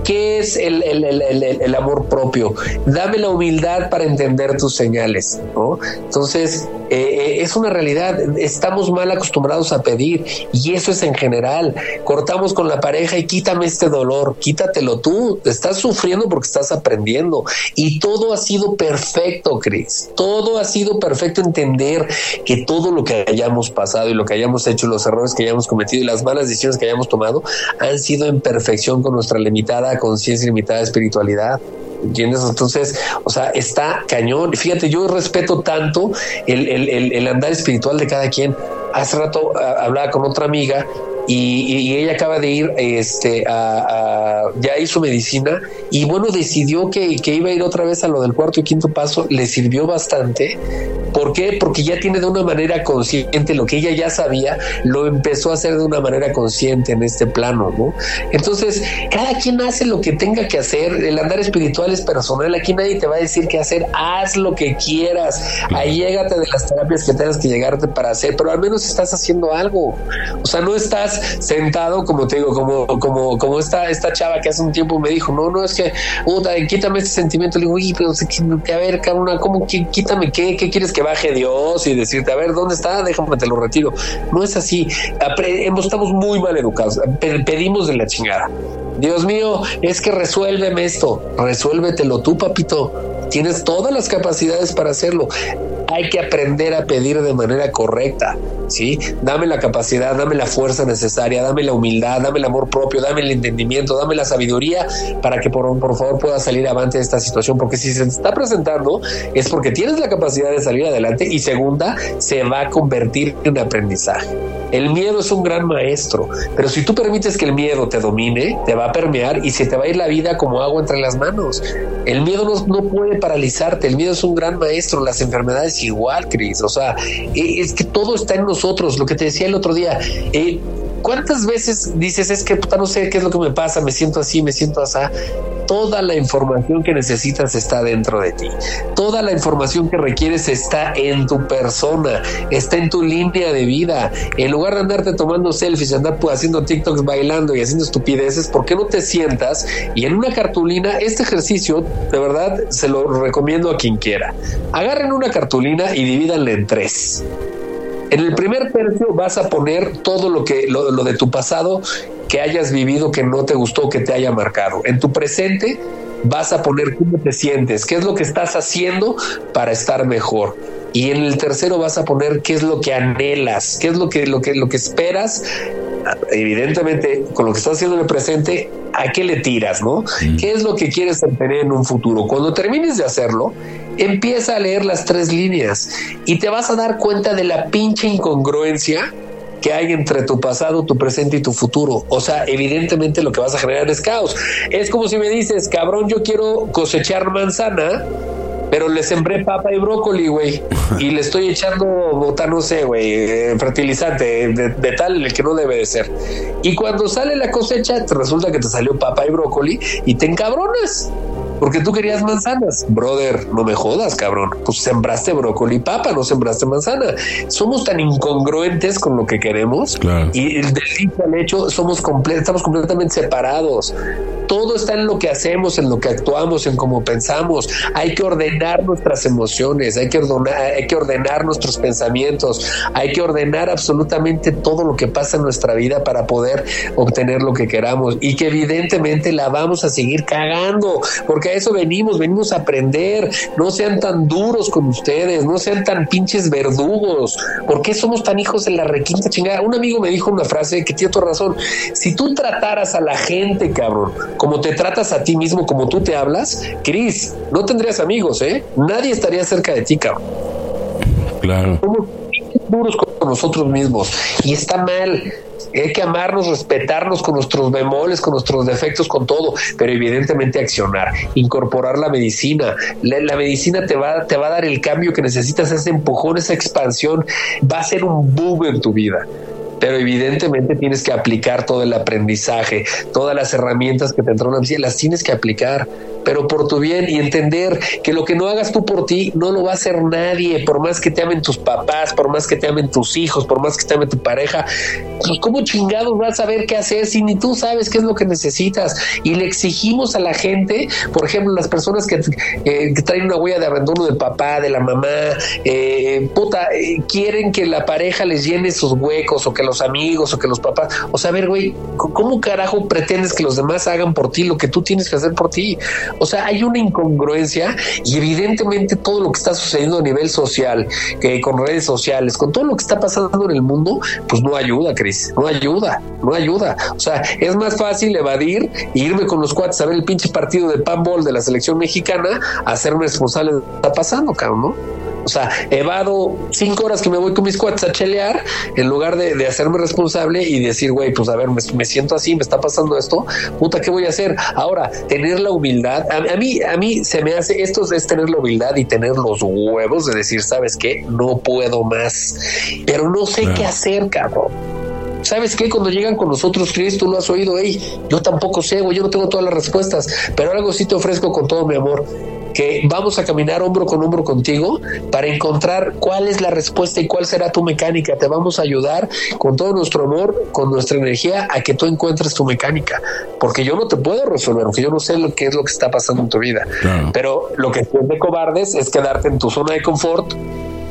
B: ¿Qué es el, amor propio? Dame la humildad para entender tus señales, ¿no? Entonces, eh, eh, es una realidad. Estamos mal acostumbrados a pedir y eso es en general. Cortamos con la pareja y quítame este dolor, quítatelo tú. Estás sufriendo porque estás aprendiendo y todo ha sido perfecto, Cris. Todo ha sido perfecto entender que todo lo que hayamos pasado y lo que hayamos hecho, los errores que hayamos cometido y las malas decisiones que hayamos tomado han sido en perfección con nuestra limitada conciencia limitada espiritualidad. ¿Entiendes? Entonces, o sea, está cañón. Fíjate, yo respeto tanto el, el andar espiritual de cada quien. Hace rato ah, hablaba con otra amiga y, ella acaba de ir este a, ya hizo medicina y bueno decidió que, que, iba a ir otra vez a lo del cuarto y quinto paso le sirvió bastante. ¿por qué? porque ya tiene de una manera consciente lo que ella ya sabía lo empezó a hacer de una manera consciente en este plano ¿no? entonces cada quien hace lo que tenga que hacer. El andar espiritual es personal. Aquí nadie te va a decir qué hacer. Haz lo que quieras. Ahí llégate de las terapias que tengas que llegarte para hacer pero al menos estás haciendo algo. O sea no estás sentado, como te digo, como, como, como esta, esta chava que hace un tiempo me dijo, no, no, es que, quítame este sentimiento. Le digo, oye, pero a ver, cabrón, ¿cómo quítame qué? ¿Qué quieres que baje Dios? Y decirte, a ver, ¿dónde está? Déjame, te lo retiro. No es así. Estamos muy mal educados. Pedimos de la chingada. Dios mío, es que resuélveme esto. Resuélvetelo tú, papito. Tienes todas las capacidades para hacerlo hay que aprender a pedir de manera correcta, ¿sí? Dame la capacidad, dame la fuerza necesaria, dame la humildad, dame el amor propio, dame el entendimiento, dame la sabiduría para que por, por favor pueda salir avante de esta situación, porque si se está presentando es porque tienes la capacidad de salir adelante y segunda, se va a convertir en aprendizaje. El miedo es un gran maestro, pero si tú permites que el miedo te domine, te va a permear y se te va a ir la vida como agua entre las manos. El miedo no, no puede paralizarte, el miedo es un gran maestro, las enfermedades igual, Cris. O sea, e, es que todo está en nosotros. Lo que te decía el otro día. Eh, ¿Cuántas veces dices, es que no sé qué es lo que me pasa, me siento así, me siento así? Toda la información que necesitas está dentro de ti. Toda la información que requieres está en tu persona, está en tu línea de vida. En lugar de andarte tomando selfies, andar pues, haciendo TikToks bailando y haciendo estupideces, ¿por qué no te sientas y en una cartulina, este ejercicio, de verdad, se lo recomiendo a quien quiera. Agarren una cartulina y divídanla en tres. En el primer tercio vas a poner todo lo que lo, de tu pasado que hayas vivido que no te gustó, que te haya marcado. En tu presente vas a poner cómo te sientes, qué es lo que estás haciendo para estar mejor. Y en el tercero vas a poner qué es lo que anhelas, qué es lo que, lo que, lo que esperas evidentemente, con lo que estás haciendo en el presente, ¿a qué le tiras, no? ¿Qué es lo que quieres tener en un futuro? Cuando termines de hacerlo, empieza a leer las tres líneas y te vas a dar cuenta de la pinche incongruencia que hay entre tu pasado, tu presente y tu futuro. O sea, evidentemente lo que vas a generar es caos. Es como si me dices, cabrón, yo quiero cosechar manzana pero le sembré papa y brócoli, güey. Y le estoy echando bota, no sé, güey, eh, fertilizante de, tal el que no debe de ser. Y cuando sale la cosecha, te resulta que te salió papa y brócoli y te encabronas porque tú querías manzanas. Brother, no me jodas, cabrón. Pues sembraste brócoli y papa, no sembraste manzana. Somos tan incongruentes con lo que queremos y del dicho al hecho somos estamos completamente separados. Todo está en lo que hacemos, en lo que actuamos, en cómo pensamos. Hay que ordenar nuestras emociones, hay que ordenar, hay que ordenar nuestros pensamientos, hay que ordenar absolutamente todo lo que pasa en nuestra vida para poder obtener lo que queramos y que evidentemente la vamos a seguir cagando, porque a eso venimos, venimos a aprender. No sean tan duros con ustedes, no sean tan pinches verdugos. ¿Por qué somos tan hijos de la requinta chingada? Un amigo me dijo una frase que tiene toda razón. Si tú trataras a la gente, cabrón, como te tratas a ti mismo, como tú te hablas, Cris, no tendrías amigos, ¿eh? Nadie estaría cerca de ti, cabrón.
A: Claro.
B: Somos duros con nosotros mismos y está mal. Hay que amarnos, respetarnos con nuestros bemoles, con nuestros defectos, con todo, pero evidentemente accionar, incorporar la medicina. La, medicina te va, te va a dar el cambio que necesitas, ese empujón, esa expansión, va a ser un boom en tu vida pero evidentemente tienes que aplicar todo el aprendizaje, todas las herramientas que te entraron a las tienes que aplicar pero por tu bien y entender que lo que no hagas tú por ti no lo va a hacer nadie, por más que te amen tus papás, por más que te amen tus hijos, por más que te amen tu pareja, pues cómo chingados vas a saber qué hacer si ni tú sabes qué es lo que necesitas y le exigimos a la gente, por ejemplo, las personas que, eh, traen una huella de abandono del papá, de la mamá, eh, puta, eh, quieren que la pareja les llene sus huecos o que los amigos o que los papás, o sea, a ver, güey, ¿cómo carajo pretendes que los demás hagan por ti lo que tú tienes que hacer por ti? O sea, hay una incongruencia y evidentemente todo lo que está sucediendo a nivel social, que con redes sociales, con todo lo que está pasando en el mundo, pues no ayuda, Cris, no ayuda, no ayuda. O sea, es más fácil evadir e irme con los cuates a ver el pinche partido de panball de la selección mexicana a hacerme responsable de lo que está pasando, cabrón, ¿no? O sea, evado cinco horas que me voy con mis cuates a chelear en lugar de, hacerme responsable y decir, güey, pues a ver, me, siento así, me está pasando esto, puta, ¿qué voy a hacer? Ahora, tener la humildad, a, mí, a mí se me hace, esto es tener la humildad y tener los huevos de decir, ¿sabes qué? No puedo más, pero no sé qué hacer, cabrón. ¿Sabes qué? Cuando llegan con nosotros, Chris, tú lo has oído, hey, yo tampoco sé, güey, yo no tengo todas las respuestas, pero algo sí te ofrezco con todo mi amor que vamos a caminar hombro con hombro contigo para encontrar cuál es la respuesta y cuál será tu mecánica. Te vamos a ayudar con todo nuestro amor, con nuestra energía, a que tú encuentres tu mecánica. Porque yo no te puedo resolver, porque yo no sé lo que es lo que está pasando en tu vida. Pero lo que es de cobardes es quedarte en tu zona de confort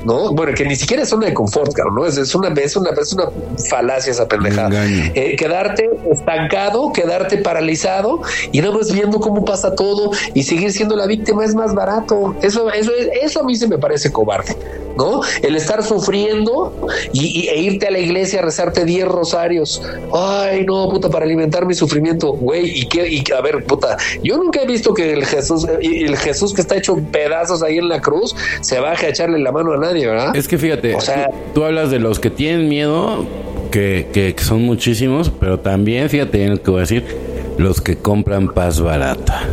B: ¿no? Bueno, que ni siquiera es zona de confort, cabrón, ¿no? Es, es, una, es, una, es una falacia esa pendejada. Eh, quedarte estancado, quedarte paralizado y no más viendo cómo pasa todo y seguir siendo la víctima es más barato. Eso, eso, eso a mí se me parece cobarde. ¿no? El estar sufriendo y, e irte a la iglesia a rezarte 10 rosarios. Ay, no, puta, para alimentar mi sufrimiento, güey. Y que, y a ver, puta, yo nunca he visto que el Jesús, el Jesús que está hecho pedazos ahí en la cruz, se baje a echarle la mano a nadie, ¿verdad?
A: Es que fíjate, tú, hablas de los que tienen miedo, que, que, son muchísimos, pero también, fíjate en lo que voy a decir, los que compran paz barata.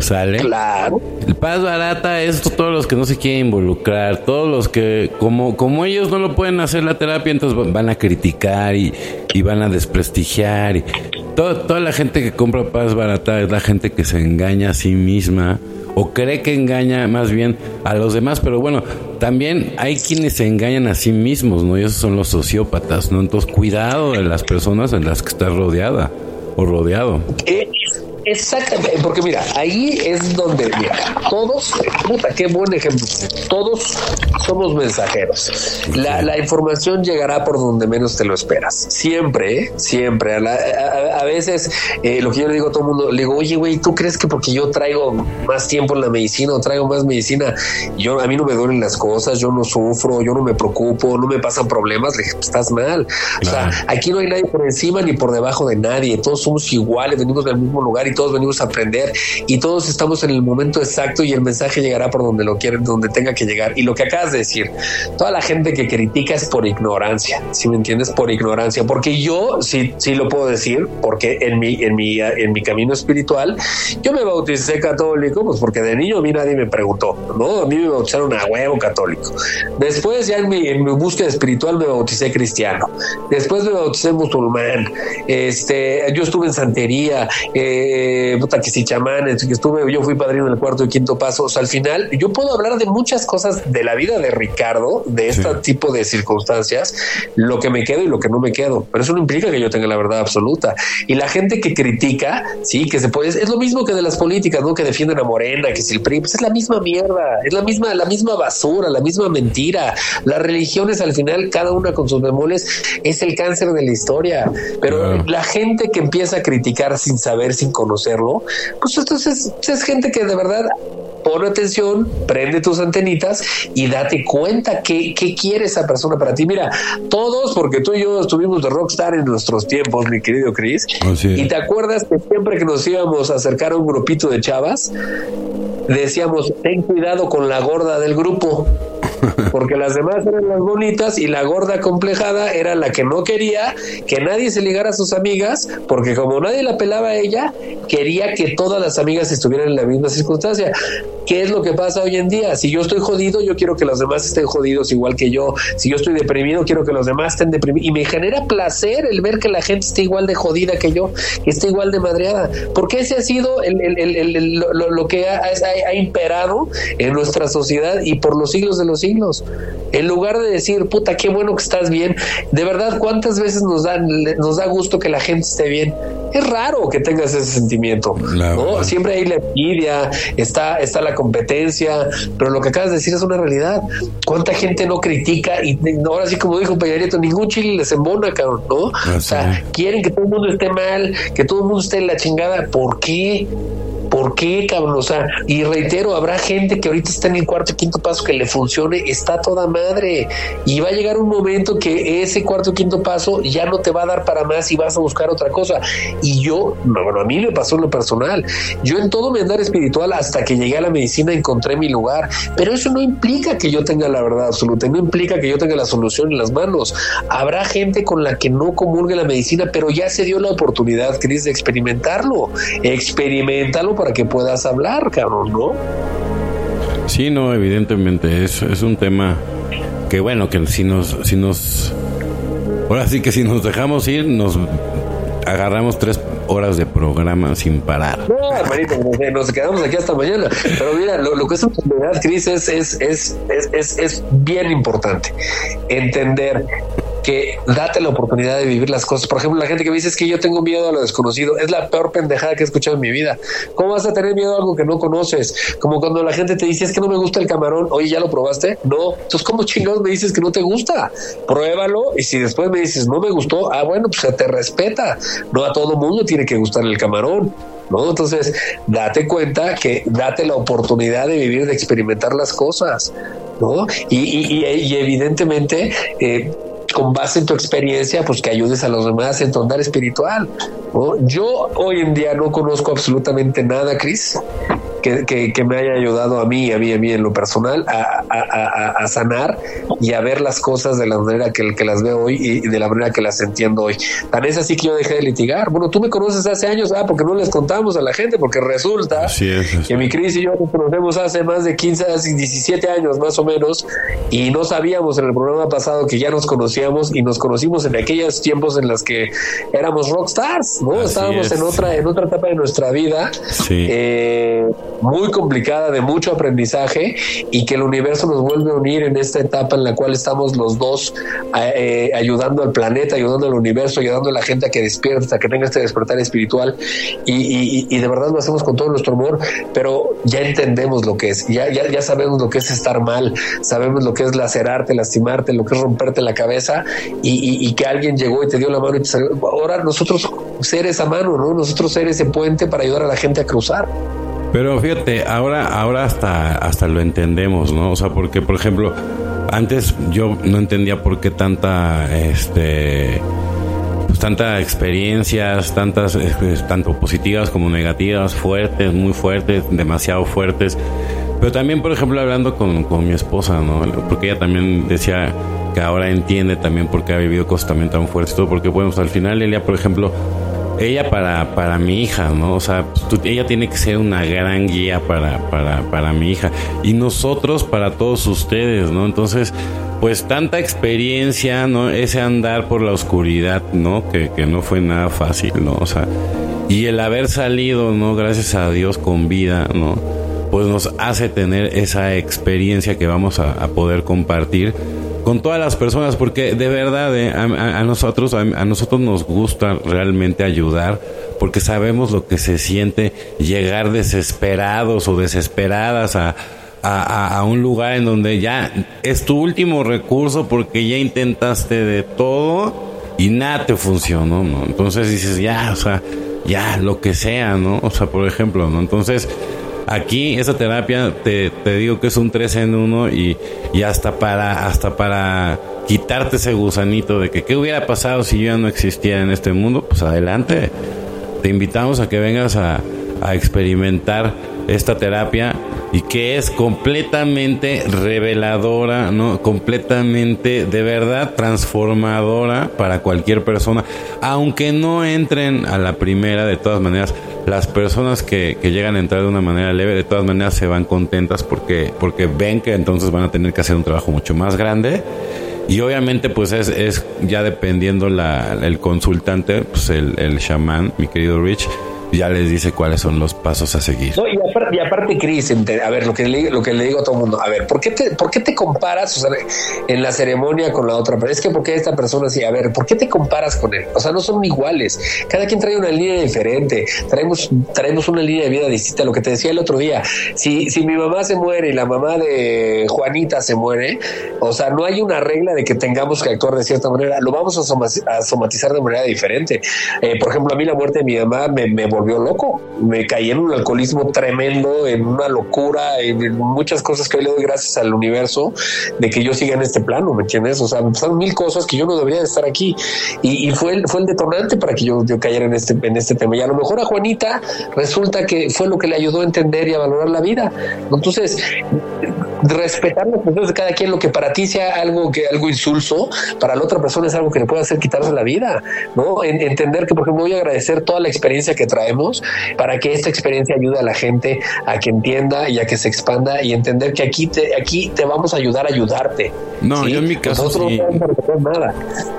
A: ¿Sale?
B: Claro.
A: El paz barata es todos los que no se quieren involucrar, todos los que, como, como ellos no lo pueden hacer la terapia, entonces van a criticar y, van a desprestigiar. Y toda la gente que compra paz barata es la gente que se engaña a sí misma o cree que engaña más bien a los demás, pero bueno, también hay quienes se engañan a sí mismos, ¿no? Y esos son los sociópatas, ¿no? Entonces, cuidado de las personas en las que estás rodeada o rodeado.
B: Exactamente, porque mira, ahí es donde, mira, todos, puta, qué buen ejemplo, todos somos mensajeros. La, información llegará por donde menos te lo esperas. Siempre, ¿eh? siempre. A, veces, eh, lo que yo le digo a todo el mundo, le digo, oye, güey, ¿tú crees que porque yo traigo más tiempo en la medicina o traigo más medicina, yo a mí no me duelen las cosas, yo no sufro, yo no me preocupo, no me pasan problemas? Le dije, pues, estás mal. O sea, aquí no hay nadie por encima ni por debajo de nadie, todos somos iguales, venimos del mismo lugar y todos venimos a aprender y todos estamos en el momento exacto y el mensaje llegará por donde lo quieren, donde tenga que llegar. Y lo que acabas de decir, toda la gente que critica es por ignorancia, si me entiendes, por ignorancia, porque yo sí, sí lo puedo decir, porque en mi, en mi, en mi camino espiritual, yo me bauticé católico, pues porque de niño a mí nadie me preguntó, ¿no? A mí me bautizaron a huevo católico. Después ya en mi, búsqueda espiritual me bauticé cristiano. Después me bauticé musulmán. Este, yo estuve en santería, eh, puta que si chamanes, que estuve, yo fui padrino del cuarto y quinto paso. O sea, al final, yo puedo hablar de muchas cosas de la vida de Ricardo, de este tipo de circunstancias, lo que me quedo y lo que no me quedo. Pero eso no implica que yo tenga la verdad absoluta. Y la gente que critica, sí, que se puede, es lo mismo que de las políticas, ¿no? Que defienden a Morena, que si el PRI, pues es la misma mierda, es la misma, la misma basura, la misma mentira. Las religiones al final, cada una con sus bemoles, es el cáncer de la historia. Pero la gente que empieza a criticar sin saber, sin conocerlo, pues entonces es gente que de verdad pon atención, prende tus antenitas y date cuenta qué, qué quiere esa persona para ti. Mira, todos, porque tú y yo estuvimos de rockstar en nuestros tiempos, mi querido Chris, y te acuerdas que siempre que nos íbamos a acercar a un grupito de chavas, decíamos, ten cuidado con la gorda del grupo porque las demás eran las bonitas y la gorda complejada era la que no quería que nadie se ligara a sus amigas, porque como nadie la pelaba a ella, quería que todas las amigas estuvieran en la misma circunstancia. ¿Qué es lo que pasa hoy en día? Si yo estoy jodido, yo quiero que los demás estén jodidos igual que yo. Si yo estoy deprimido, quiero que los demás estén deprimidos. Y me genera placer el ver que la gente esté igual de jodida que yo, que esté igual de madreada. Porque ese ha sido lo, que ha, ha imperado en nuestra sociedad y por los siglos de los siglos. En lugar de decir, puta, qué bueno que estás bien, de verdad, ¿cuántas veces nos da, nos da gusto que la gente esté bien? Es raro que tengas ese sentimiento, ¿no? Siempre hay la envidia, está, está la competencia, pero lo que acabas de decir es una realidad. ¿Cuánta gente no critica? Y ahora sí, como dijo Peñarito, ningún chile les embona, cabrón, ¿no? o sea, quieren que todo el mundo esté mal, que todo el mundo esté en la chingada. ¿Por qué? ¿Por qué, cabrón? O sea, y reitero, habrá gente que ahorita está en el cuarto quinto paso que le funcione, está toda madre. Y va a llegar un momento que ese cuarto quinto paso ya no te va a dar para más y vas a buscar otra cosa. Y yo, bueno, a mí me pasó en lo personal. Yo en todo mi andar espiritual, hasta que llegué a la medicina, encontré mi lugar. Pero eso no implica que yo tenga la verdad absoluta, no implica que yo tenga la solución en las manos. Habrá gente con la que no comulgue la medicina, pero ya se dio la oportunidad, Cris, de experimentarlo. Experimentalo para que puedas hablar, cabrón, ¿no?
A: Sí, no, evidentemente, es, es un tema que bueno, que si nos, si nos, ahora sí que si nos dejamos ir, nos agarramos tres horas de programa sin parar.
B: No, hermanito, nos quedamos aquí hasta mañana. Pero mira, lo, que es una Cris, es, es, es, es, es bien importante entender que date la oportunidad de vivir las cosas. Por ejemplo, la gente que me dice es que yo tengo miedo a lo desconocido, es la peor pendejada que he escuchado en mi vida. ¿Cómo vas a tener miedo a algo que no conoces? Como cuando la gente te dice es que no me gusta el camarón, oye, ¿ya lo probaste? No. Entonces, ¿cómo chingados me dices que no te gusta? Pruébalo y si después me dices no me gustó, ah, bueno, pues te respeta. No a todo mundo tiene que gustar el camarón. ¿No? Entonces, date cuenta que date la oportunidad de vivir, de experimentar las cosas, ¿no? Y, y, evidentemente, eh, con base en tu experiencia, pues que ayudes a los demás en tu andar espiritual. Yo hoy en día no conozco absolutamente nada, Cris, que, me haya ayudado a mí, a mí, a mí en lo personal, a, sanar y a ver las cosas de la manera que, que, las veo hoy y de la manera que las entiendo hoy. Tan es así que yo dejé de litigar. Bueno, tú me conoces hace años, ah, porque no les contamos a la gente, porque resulta que mi Cris y yo nos conocemos hace más de 15, 17 años más o menos, y no sabíamos en el programa pasado que ya nos conocíamos y nos conocimos en aquellos tiempos en los que éramos rockstars, ¿no? Estábamos en otra, en otra etapa de nuestra vida. Sí. Eh, muy complicada, de mucho aprendizaje y que el universo nos vuelve a unir en esta etapa en la cual estamos los dos eh, ayudando al planeta, ayudando al universo, ayudando a la gente a que despierte, a que tenga este despertar espiritual y, de verdad lo hacemos con todo nuestro amor, pero ya entendemos lo que es, ya, ya, ya sabemos lo que es estar mal, sabemos lo que es lacerarte, lastimarte, lo que es romperte la cabeza y, que alguien llegó y te dio la mano y te salió. Ahora nosotros ser esa mano, ¿no? Nosotros ser ese puente para ayudar a la gente a cruzar.
A: Pero fíjate, ahora, ahora hasta, hasta lo entendemos, ¿no? O sea, porque, por ejemplo, antes yo no entendía por qué tanta, este, pues tanta experiencias, tantas, este, tanto positivas como negativas, fuertes, muy fuertes, demasiado fuertes. Pero también, por ejemplo, hablando con, con mi esposa, ¿no? Porque ella también decía que ahora entiende también por qué ha vivido cosas también tan fuertes, todo porque, bueno, pues, al final ella, por ejemplo, ella para, para mi hija, ¿no? O sea, ella tiene que ser una gran guía para, para, para mi hija. Y nosotros para todos ustedes, ¿no? Entonces, pues tanta experiencia, ¿no? Ese andar por la oscuridad, ¿no? Que, que no fue nada fácil, ¿no? O sea, y el haber salido, ¿no? Gracias a Dios con vida, ¿no? Pues nos hace tener esa experiencia que vamos a, a poder compartir con todas las personas, porque de verdad eh, a, nosotros a, nosotros nos gusta realmente ayudar, porque sabemos lo que se siente llegar desesperados o desesperadas a, a, un lugar en donde ya es tu último recurso porque ya intentaste de todo y nada te funcionó, ¿no? Entonces dices, ya, o sea, ya, lo que sea, ¿no? O sea, por ejemplo, ¿no? Entonces, Aquí esa terapia te, digo que es un 3 en 1 y, y, hasta para hasta para quitarte ese gusanito de que qué hubiera pasado si yo ya no existiera en este mundo, pues adelante. Te invitamos a que vengas a, a experimentar esta terapia y que es completamente reveladora, ¿no? Completamente de verdad transformadora para cualquier persona, aunque no entren a la primera de todas maneras las personas que, llegan a entrar de una manera leve, de todas maneras se van contentas porque, porque ven que entonces van a tener que hacer un trabajo mucho más grande. Y obviamente, pues es, es ya dependiendo la, el consultante, pues el, el chamán, mi querido Rich, ya les dice cuáles son los pasos a seguir.
B: y, aparte, Cris, a ver, lo que, le, lo que le digo a todo el mundo, a ver, ¿por qué te, por qué te comparas en la ceremonia con la otra? Pero es que porque esta persona sí, a ver, ¿por qué te comparas con él? O sea, no son iguales. Cada quien trae una línea diferente. Traemos, traemos una línea de vida distinta. Lo que te decía el otro día, si, si mi mamá se muere y la mamá de Juanita se muere, o sea, no hay una regla de que tengamos que actuar de cierta manera. Lo vamos a, somatizar de manera diferente. Eh, por ejemplo, a mí la muerte de mi mamá me, me volvió loco. Me caí en un alcoholismo tremendo, en una locura, en muchas cosas que hoy le doy gracias al universo de que yo siga en este plano, ¿me entiendes? O sea, son mil cosas que yo no debería de estar aquí. Y, fue, el, fue el detonante para que yo, yo cayera en este, en este tema. Y a lo mejor a Juanita resulta que fue lo que le ayudó a entender y a valorar la vida. Entonces, respetar las de cada quien, lo que para ti sea algo que algo insulso, para la otra persona es algo que le puede hacer quitarse la vida, ¿no? entender que, por ejemplo, voy a agradecer toda la experiencia que trae para que esta experiencia ayude a la gente a que entienda y a que se expanda y entender que aquí te, aquí te vamos a ayudar a ayudarte.
A: No, yo en mi caso sí.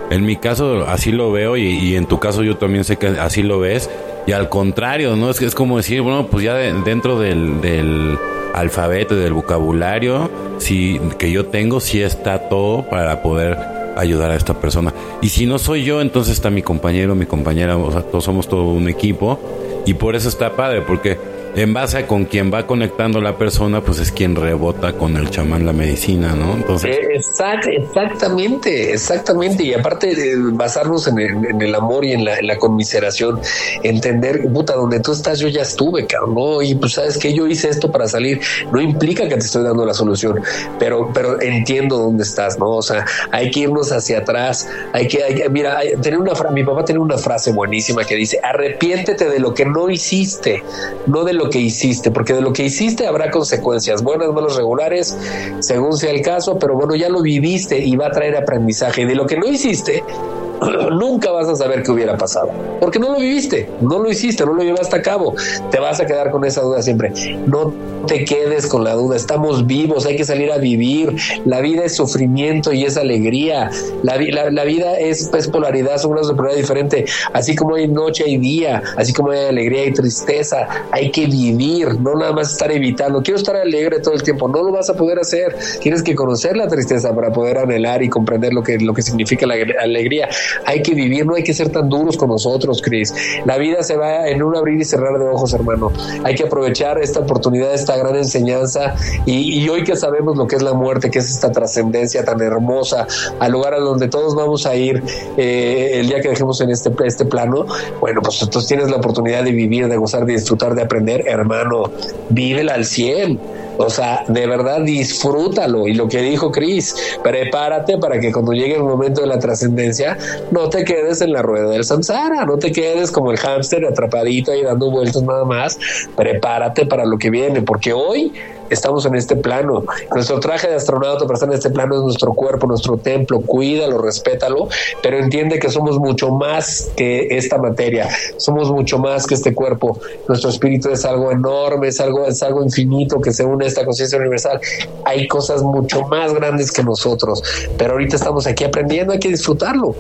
A: En mi caso así lo veo y, y en tu caso yo también sé que así lo ves Y al contrario, ¿no? Es, es como decir, bueno, pues ya dentro del, del alfabeto del vocabulario si, que yo tengo, sí está todo para poder ayudar a esta persona. Y si no soy yo, entonces está mi compañero, mi compañera, o sea, todos somos todo un equipo. Y por eso está padre, porque en base a con quien va conectando la persona, pues es quien rebota con el chamán la medicina, ¿no?
B: Eh, exactamente, exactamente. Y aparte de basarnos en el, amor y en la, conmiseración, entender, puta, donde tú estás, yo ya estuve, cabrón, ¿no? Y pues sabes que yo hice esto para salir. No implica que te estoy dando la solución, pero, pero entiendo dónde estás, ¿no? O sea, hay que irnos hacia atrás. Hay que, mira, tener una mi papá tiene una frase buenísima que dice: arrepiéntete de lo que no hiciste, no de lo que hiciste, porque de lo que hiciste habrá consecuencias, buenas, malas, regulares, según sea el caso, pero bueno, ya lo viviste y va a traer aprendizaje. Y de lo que no hiciste, nunca vas a saber qué hubiera pasado, porque no lo viviste, no lo hiciste, no lo llevaste a cabo. Te vas a quedar con esa duda siempre. No te quedes con la duda, estamos vivos, hay que salir a vivir. La vida es sufrimiento y es alegría. La, vida es, polaridad, son una polaridad diferente. Así como hay noche y día, así como hay alegría y tristeza, hay que vivir, no nada más estar evitando. Quiero estar alegre todo el tiempo, no lo vas a poder hacer. Tienes que conocer la tristeza para poder anhelar y comprender lo que, lo que significa la alegría hay que vivir, no hay que ser tan duros con nosotros, Cris. La vida se va en un abrir y cerrar de ojos, hermano. Hay que aprovechar esta oportunidad, esta gran enseñanza y, hoy que sabemos lo que es la muerte, que es esta trascendencia tan hermosa, al lugar a donde todos vamos a ir eh, el día que dejemos en este, este plano, bueno, pues entonces tienes la oportunidad de vivir, de gozar, de disfrutar, de aprender, hermano, vívela al 100 o sea, de verdad disfrútalo. Y lo que dijo Cris, prepárate para que cuando llegue el momento de la trascendencia, no te quedes en la rueda del samsara, no te quedes como el hámster atrapadito ahí dando vueltas nada más. Prepárate para lo que viene, porque hoy estamos en este plano. Nuestro traje de astronauta para estar en este plano es nuestro cuerpo, nuestro templo. Cuídalo, respétalo, pero entiende que somos mucho más que esta materia. Somos mucho más que este cuerpo. Nuestro espíritu es algo enorme, es algo, es algo infinito que se une a esta conciencia universal. Hay cosas mucho más grandes que nosotros, pero ahorita estamos aquí aprendiendo, hay que disfrutarlo.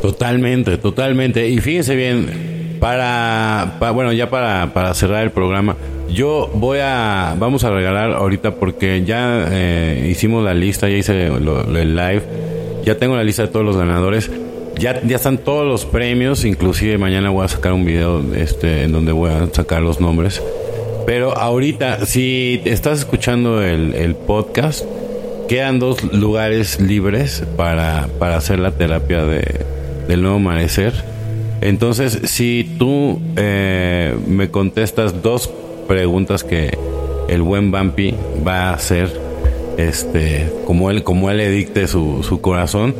A: Totalmente, totalmente. Y fíjense bien, para, bueno, ya para, para cerrar el programa, yo voy a, vamos a regalar ahorita porque ya eh, hicimos la lista, ya hice el live, ya tengo la lista de todos los ganadores. Ya, ya están todos los premios, inclusive mañana voy a sacar un video este, en donde voy a sacar los nombres. Pero ahorita, si estás escuchando el, el podcast, quedan dos lugares libres para, para hacer la terapia de, del nuevo amanecer. Entonces, si tú eh, me contestas dos preguntas que el buen Bumpy va a hacer, este, como él, como él le dicte su, su corazón.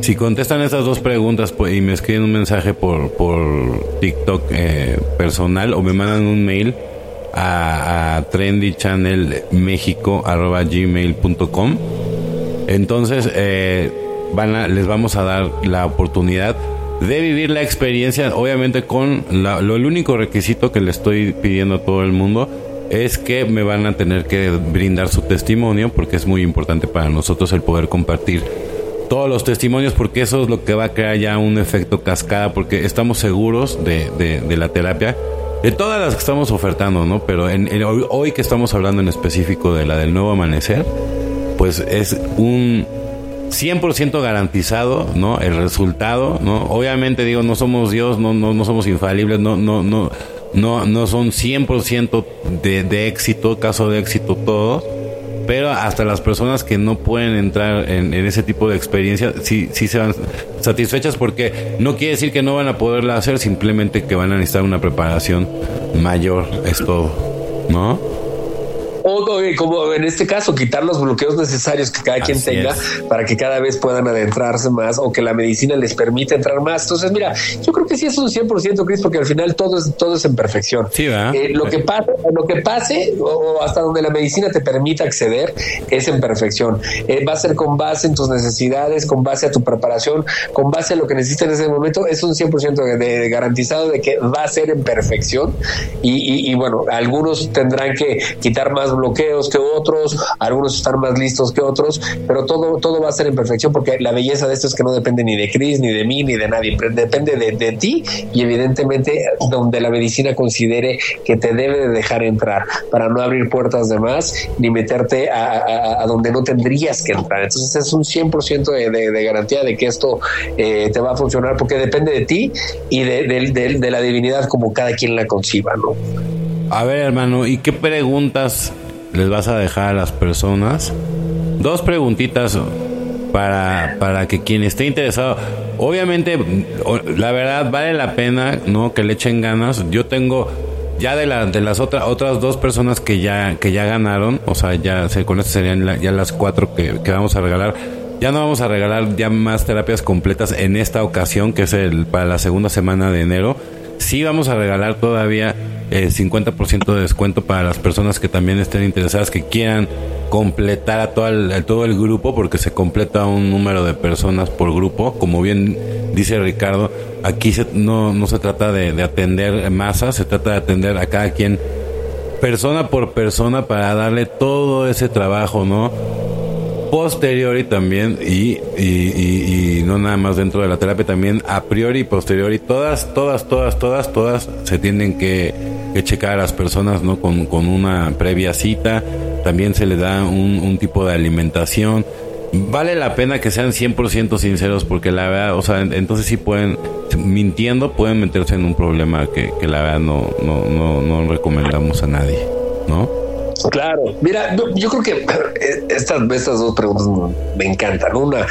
A: Si contestan esas dos preguntas pues, y me escriben un mensaje por, por TikTok eh, personal o me mandan un mail a, a entonces eh, van a, les vamos a dar la oportunidad de vivir la experiencia, obviamente con lo, el único requisito que le estoy pidiendo a todo el mundo es que me van a tener que brindar su testimonio porque es muy importante para nosotros el poder compartir todos los testimonios porque eso es lo que va a crear ya un efecto cascada porque estamos seguros de, de, la terapia de todas las que estamos ofertando, ¿no? Pero en, hoy que estamos hablando en específico de la del nuevo amanecer, pues es un 100% garantizado, ¿no? El resultado, ¿no? Obviamente digo, no somos Dios, no, no, no somos infalibles, no, no, no, no, no son 100% de, de éxito, caso de éxito todos, pero hasta las personas que no pueden entrar en, en, ese tipo de experiencia, sí, sí se van satisfechas porque no quiere decir que no van a poderla hacer, simplemente que van a necesitar una preparación mayor, es todo, ¿no?
B: Como en este caso, quitar los bloqueos necesarios que cada quien tenga para que cada vez puedan adentrarse más o que la medicina les permita entrar más. Entonces, mira, yo creo que sí es un 100%, Cris, porque al final todo es, todo es en perfección. Eh, lo, que pase, lo que pase o hasta donde la medicina te permita acceder es en perfección. Eh, va a ser con base en tus necesidades, con base a tu preparación, con base a lo que necesitas en ese momento. Es un 100% de, garantizado de que va a ser en perfección. Y, y bueno, algunos tendrán que quitar más bloqueos que otros, algunos están más listos que otros, pero todo, todo va a ser en perfección porque la belleza de esto es que no depende ni de Chris, ni de mí, ni de nadie, depende de, de ti y evidentemente donde la medicina considere que te debe de dejar entrar para no abrir puertas de más ni meterte a, donde no tendrías que entrar. Entonces es un 100% de, de, garantía de que esto eh, te va a funcionar porque depende de ti y de, de la divinidad como cada quien la conciba, ¿no?
A: A ver, hermano, ¿y qué preguntas les vas a dejar a las personas? Dos preguntitas para, para que quien esté interesado, obviamente, la verdad vale la pena, ¿no? Que le echen ganas. Yo tengo ya de, de las otras otras dos personas que ya que ya ganaron, o sea, ya se, con serían ya las cuatro que, que, vamos a regalar. Ya no vamos a regalar ya más terapias completas en esta ocasión, que es el para la segunda semana de enero. Sí vamos a regalar todavía eh, 50% de descuento para las personas que también estén interesadas, que quieran completar a todo el, todo el grupo, porque se completa un número de personas por grupo. Como bien dice Ricardo, aquí no, no se trata de, de atender masas, se trata de atender a cada quien persona por persona para darle todo ese trabajo, ¿no? Posteriori también y, y, y, no nada más dentro de la terapia también a priori y posteriori todas todas todas todas todas se tienen que, que checar a las personas no con, con, una previa cita. También se le da un, un tipo de alimentación. Vale la pena que sean 100% sinceros porque la verdad o sea entonces sí pueden mintiendo pueden meterse en un problema que, que la verdad no, no, no, no recomendamos a nadie ¿no?
B: Claro, mira, yo creo que eh, estas, estas dos preguntas me encantan. Una,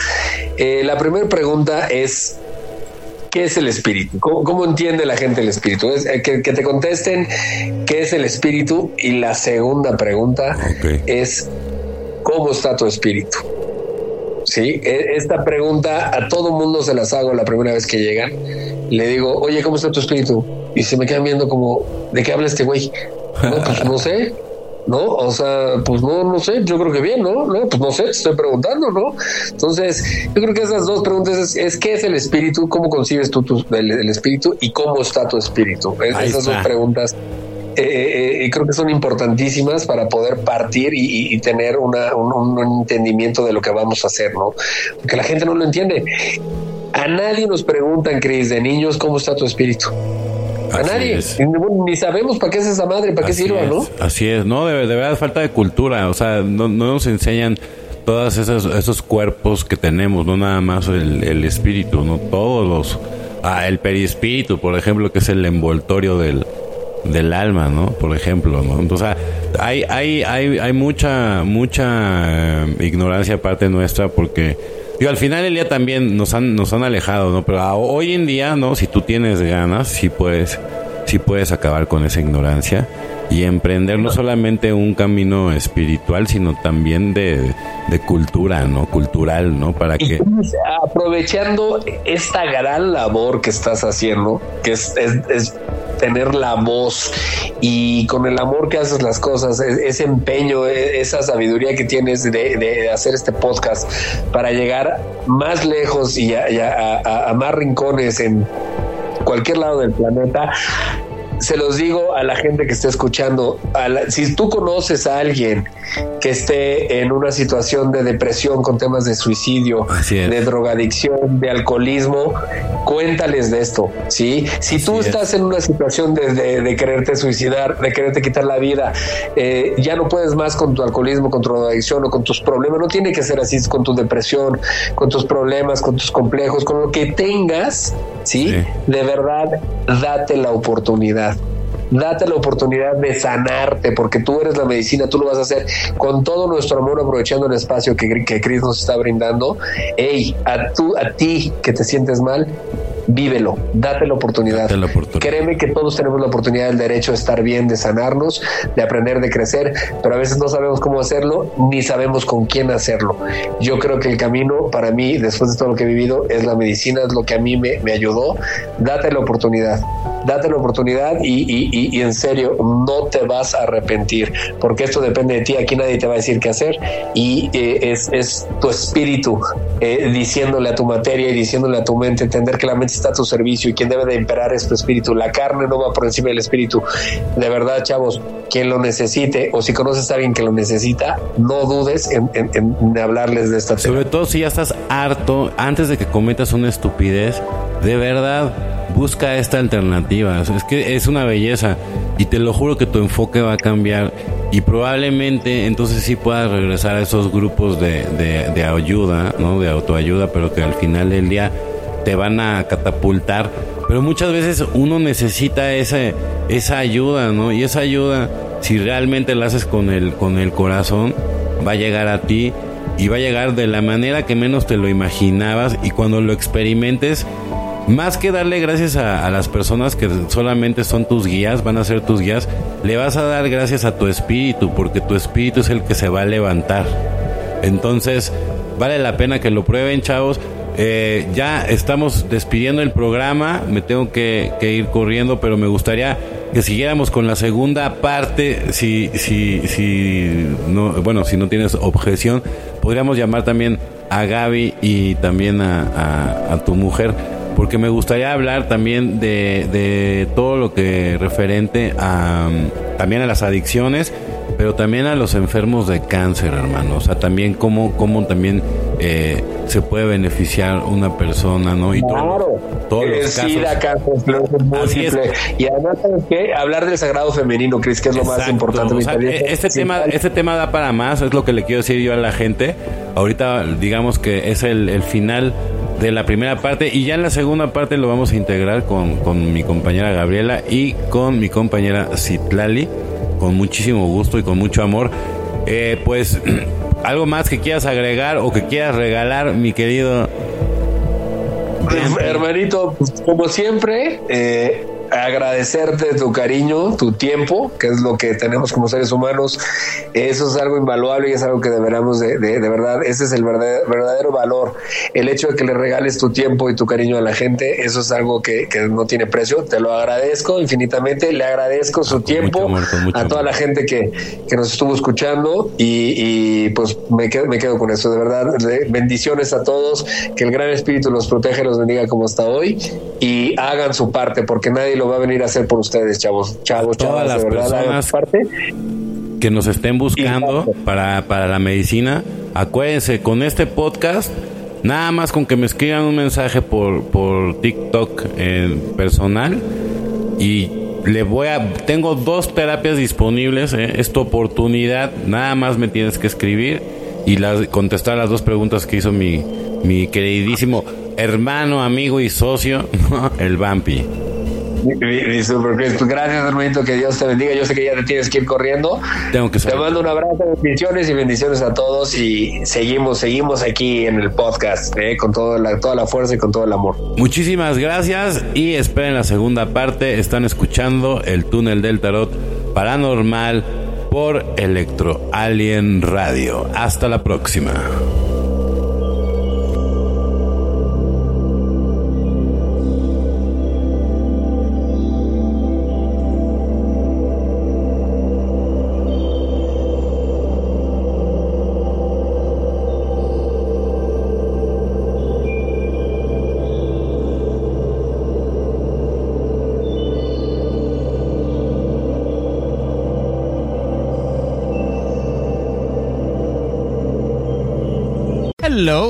B: eh, la primera pregunta es, ¿qué es el espíritu? ¿Cómo, entiende la gente el espíritu? Es, eh, que, te contesten qué es el espíritu y la segunda pregunta es, ¿cómo está tu espíritu? Sí, e, esta pregunta a todo mundo se las hago la primera vez que llegan. Le digo, oye, ¿cómo está tu espíritu? Y se me quedan viendo como, ¿de qué habla este güey? No, pues no sé. ¿No? O sea, pues no, no sé, yo creo que bien, ¿no? No, pues no sé, te estoy preguntando, ¿no? Entonces, yo creo que esas dos preguntas es, ¿qué es el espíritu? ¿Cómo concibes tú el, espíritu? ¿Y cómo está tu espíritu? esas dos preguntas eh, eh, eh, creo que son importantísimas para poder partir y, tener una, un, un, entendimiento de lo que vamos a hacer, ¿no? Porque la gente no lo entiende. A nadie nos preguntan, Cris, de niños, ¿cómo está tu espíritu? A nadie. Ni, sabemos para qué es esa madre, para qué sirva, ¿no?
A: Así es, no, de, verdad falta de cultura, o sea, no, nos enseñan todos esos, esos cuerpos que tenemos, no nada más el, espíritu, no todos los... Ah, el perispíritu, por ejemplo, que es el envoltorio del, del alma, ¿no? Por ejemplo, ¿no? Entonces, hay, hay, hay, hay mucha, mucha eh, ignorancia aparte nuestra porque Digo, al final del día también nos han, nos han alejado, ¿no? Pero hoy en día, ¿no? Si tú tienes ganas, sí puedes, sí puedes acabar con esa ignorancia y emprender no solamente un camino espiritual, sino también de, cultura, ¿no? Cultural, ¿no? Para que...
B: Aprovechando esta gran labor que estás haciendo, que es, es tener la voz y con el amor que haces las cosas, e, ese empeño, e, esa sabiduría que tienes de, hacer este podcast para llegar más lejos y a más rincones en cualquier lado del planeta, se los digo a la gente que esté escuchando, si tú conoces a alguien que esté en una situación de depresión con temas de suicidio, de drogadicción, de alcoholismo, cuéntales de esto, ¿sí? Si tú estás en una situación de, quererte suicidar, de quererte quitar la vida, eh, ya no puedes más con tu alcoholismo, con tu drogadicción o con tus problemas, no tiene que ser así, con tu depresión, con tus problemas, con tus complejos, con lo que tengas, ¿sí? De verdad, date la oportunidad date la oportunidad de sanarte, porque tú eres la medicina, tú lo vas a hacer con todo nuestro amor, aprovechando el espacio que, que nos está brindando. Hey, a, tú, a ti que te sientes mal, vívelo, date la oportunidad. la oportunidad. Créeme que todos tenemos la oportunidad, el derecho de estar bien, de sanarnos, de aprender, de crecer, pero a veces no sabemos cómo hacerlo, ni sabemos con quién hacerlo. Yo creo que el camino para mí, después de todo lo que he vivido, es la medicina, es lo que a mí me, me ayudó. Date la oportunidad date la oportunidad y, en serio, no te vas a arrepentir, porque esto depende de ti, aquí nadie te va a decir qué hacer y eh, es, tu espíritu eh, diciéndole a tu materia y diciéndole a tu mente, entender que la mente está a tu servicio y quien debe de imperar es tu espíritu, la carne no va por encima del espíritu. De verdad, chavos, quien lo necesite o si conoces a alguien que lo necesita, no dudes en, hablarles de esta
A: tema. Sobre todo si ya estás harto, antes de que cometas una estupidez, de verdad, busca esta alternativa. Es que es una belleza y te lo juro que tu enfoque va a cambiar y probablemente entonces sí puedas regresar a esos grupos de, de, ayuda, ¿no? De autoayuda, pero que al final del día te van a catapultar. Pero muchas veces uno necesita esa ayuda, ¿no? Y esa ayuda, si realmente la haces con el, con el corazón, va a llegar a ti y va a llegar de la manera que menos te lo imaginabas y cuando lo experimentes más que darle gracias a, las personas que solamente son tus guías, van a ser tus guías, le vas a dar gracias a tu espíritu, porque tu espíritu es el que se va a levantar. Entonces, vale la pena que lo prueben, chavos. Eh, ya estamos despidiendo el programa, me tengo que, ir corriendo, pero me gustaría que siguiéramos con la segunda parte, si, si, si no, bueno, si no tienes objeción, podríamos llamar también a Gaby y también a, tu mujer porque me gustaría hablar también de, de todo lo que referente a también a las adicciones, pero también a los enfermos de cáncer, hermano. O sea, también cómo, cómo también eh, se puede beneficiar una persona, ¿no? Y
B: claro. todos los casos. Y además, ¿sabes qué? Hablar del sagrado femenino, Cris, que es lo más importante.
A: este, tema, este tema da para más, es lo que le quiero decir yo a la gente. Ahorita, digamos que es el, el final de la primera parte y ya en la segunda parte lo vamos a integrar con, con mi compañera Gabriela y con mi compañera Citlali con muchísimo gusto y con mucho amor. Eh, pues algo más que quieras agregar o que quieras regalar, mi querido.
B: Hermanito, como siempre, eh, agradecerte tu cariño, tu tiempo, que es lo que tenemos como seres humanos. Eso es algo invaluable y es algo que deberíamos de, de, verdad, ese es el verdadero, valor. El hecho de que le regales tu tiempo y tu cariño a la gente, eso es algo que, que no tiene precio. Te lo agradezco infinitamente, le agradezco su tiempo a toda la gente que, que, nos estuvo escuchando y, y, pues me quedo, me quedo con eso, de verdad. Bendiciones a todos, que el gran espíritu los proteja y los bendiga como hasta hoy y hagan su parte porque nadie lo va a venir a hacer por ustedes, chavos. Chavos,
A: Todas las personas que nos estén buscando para, para la medicina, acuérdense, con este podcast, nada más con que me escriban un mensaje por, por TikTok en personal y le voy a tengo dos terapias disponibles ¿eh? es tu oportunidad nada más me tienes que escribir y contestar las dos preguntas que hizo mi mi queridísimo hermano amigo y socio el Vampi
B: pues gracias, hermanito, que Dios te bendiga. Yo sé que ya te tienes que ir corriendo.
A: Tengo que
B: Te mando un abrazo, bendiciones y bendiciones a todos. Y seguimos, seguimos aquí en el podcast, eh, con toda la, toda la fuerza y con todo el amor.
A: Muchísimas gracias y esperen la segunda parte. Están escuchando el túnel del tarot paranormal por Electro Alien Radio. Hasta la próxima.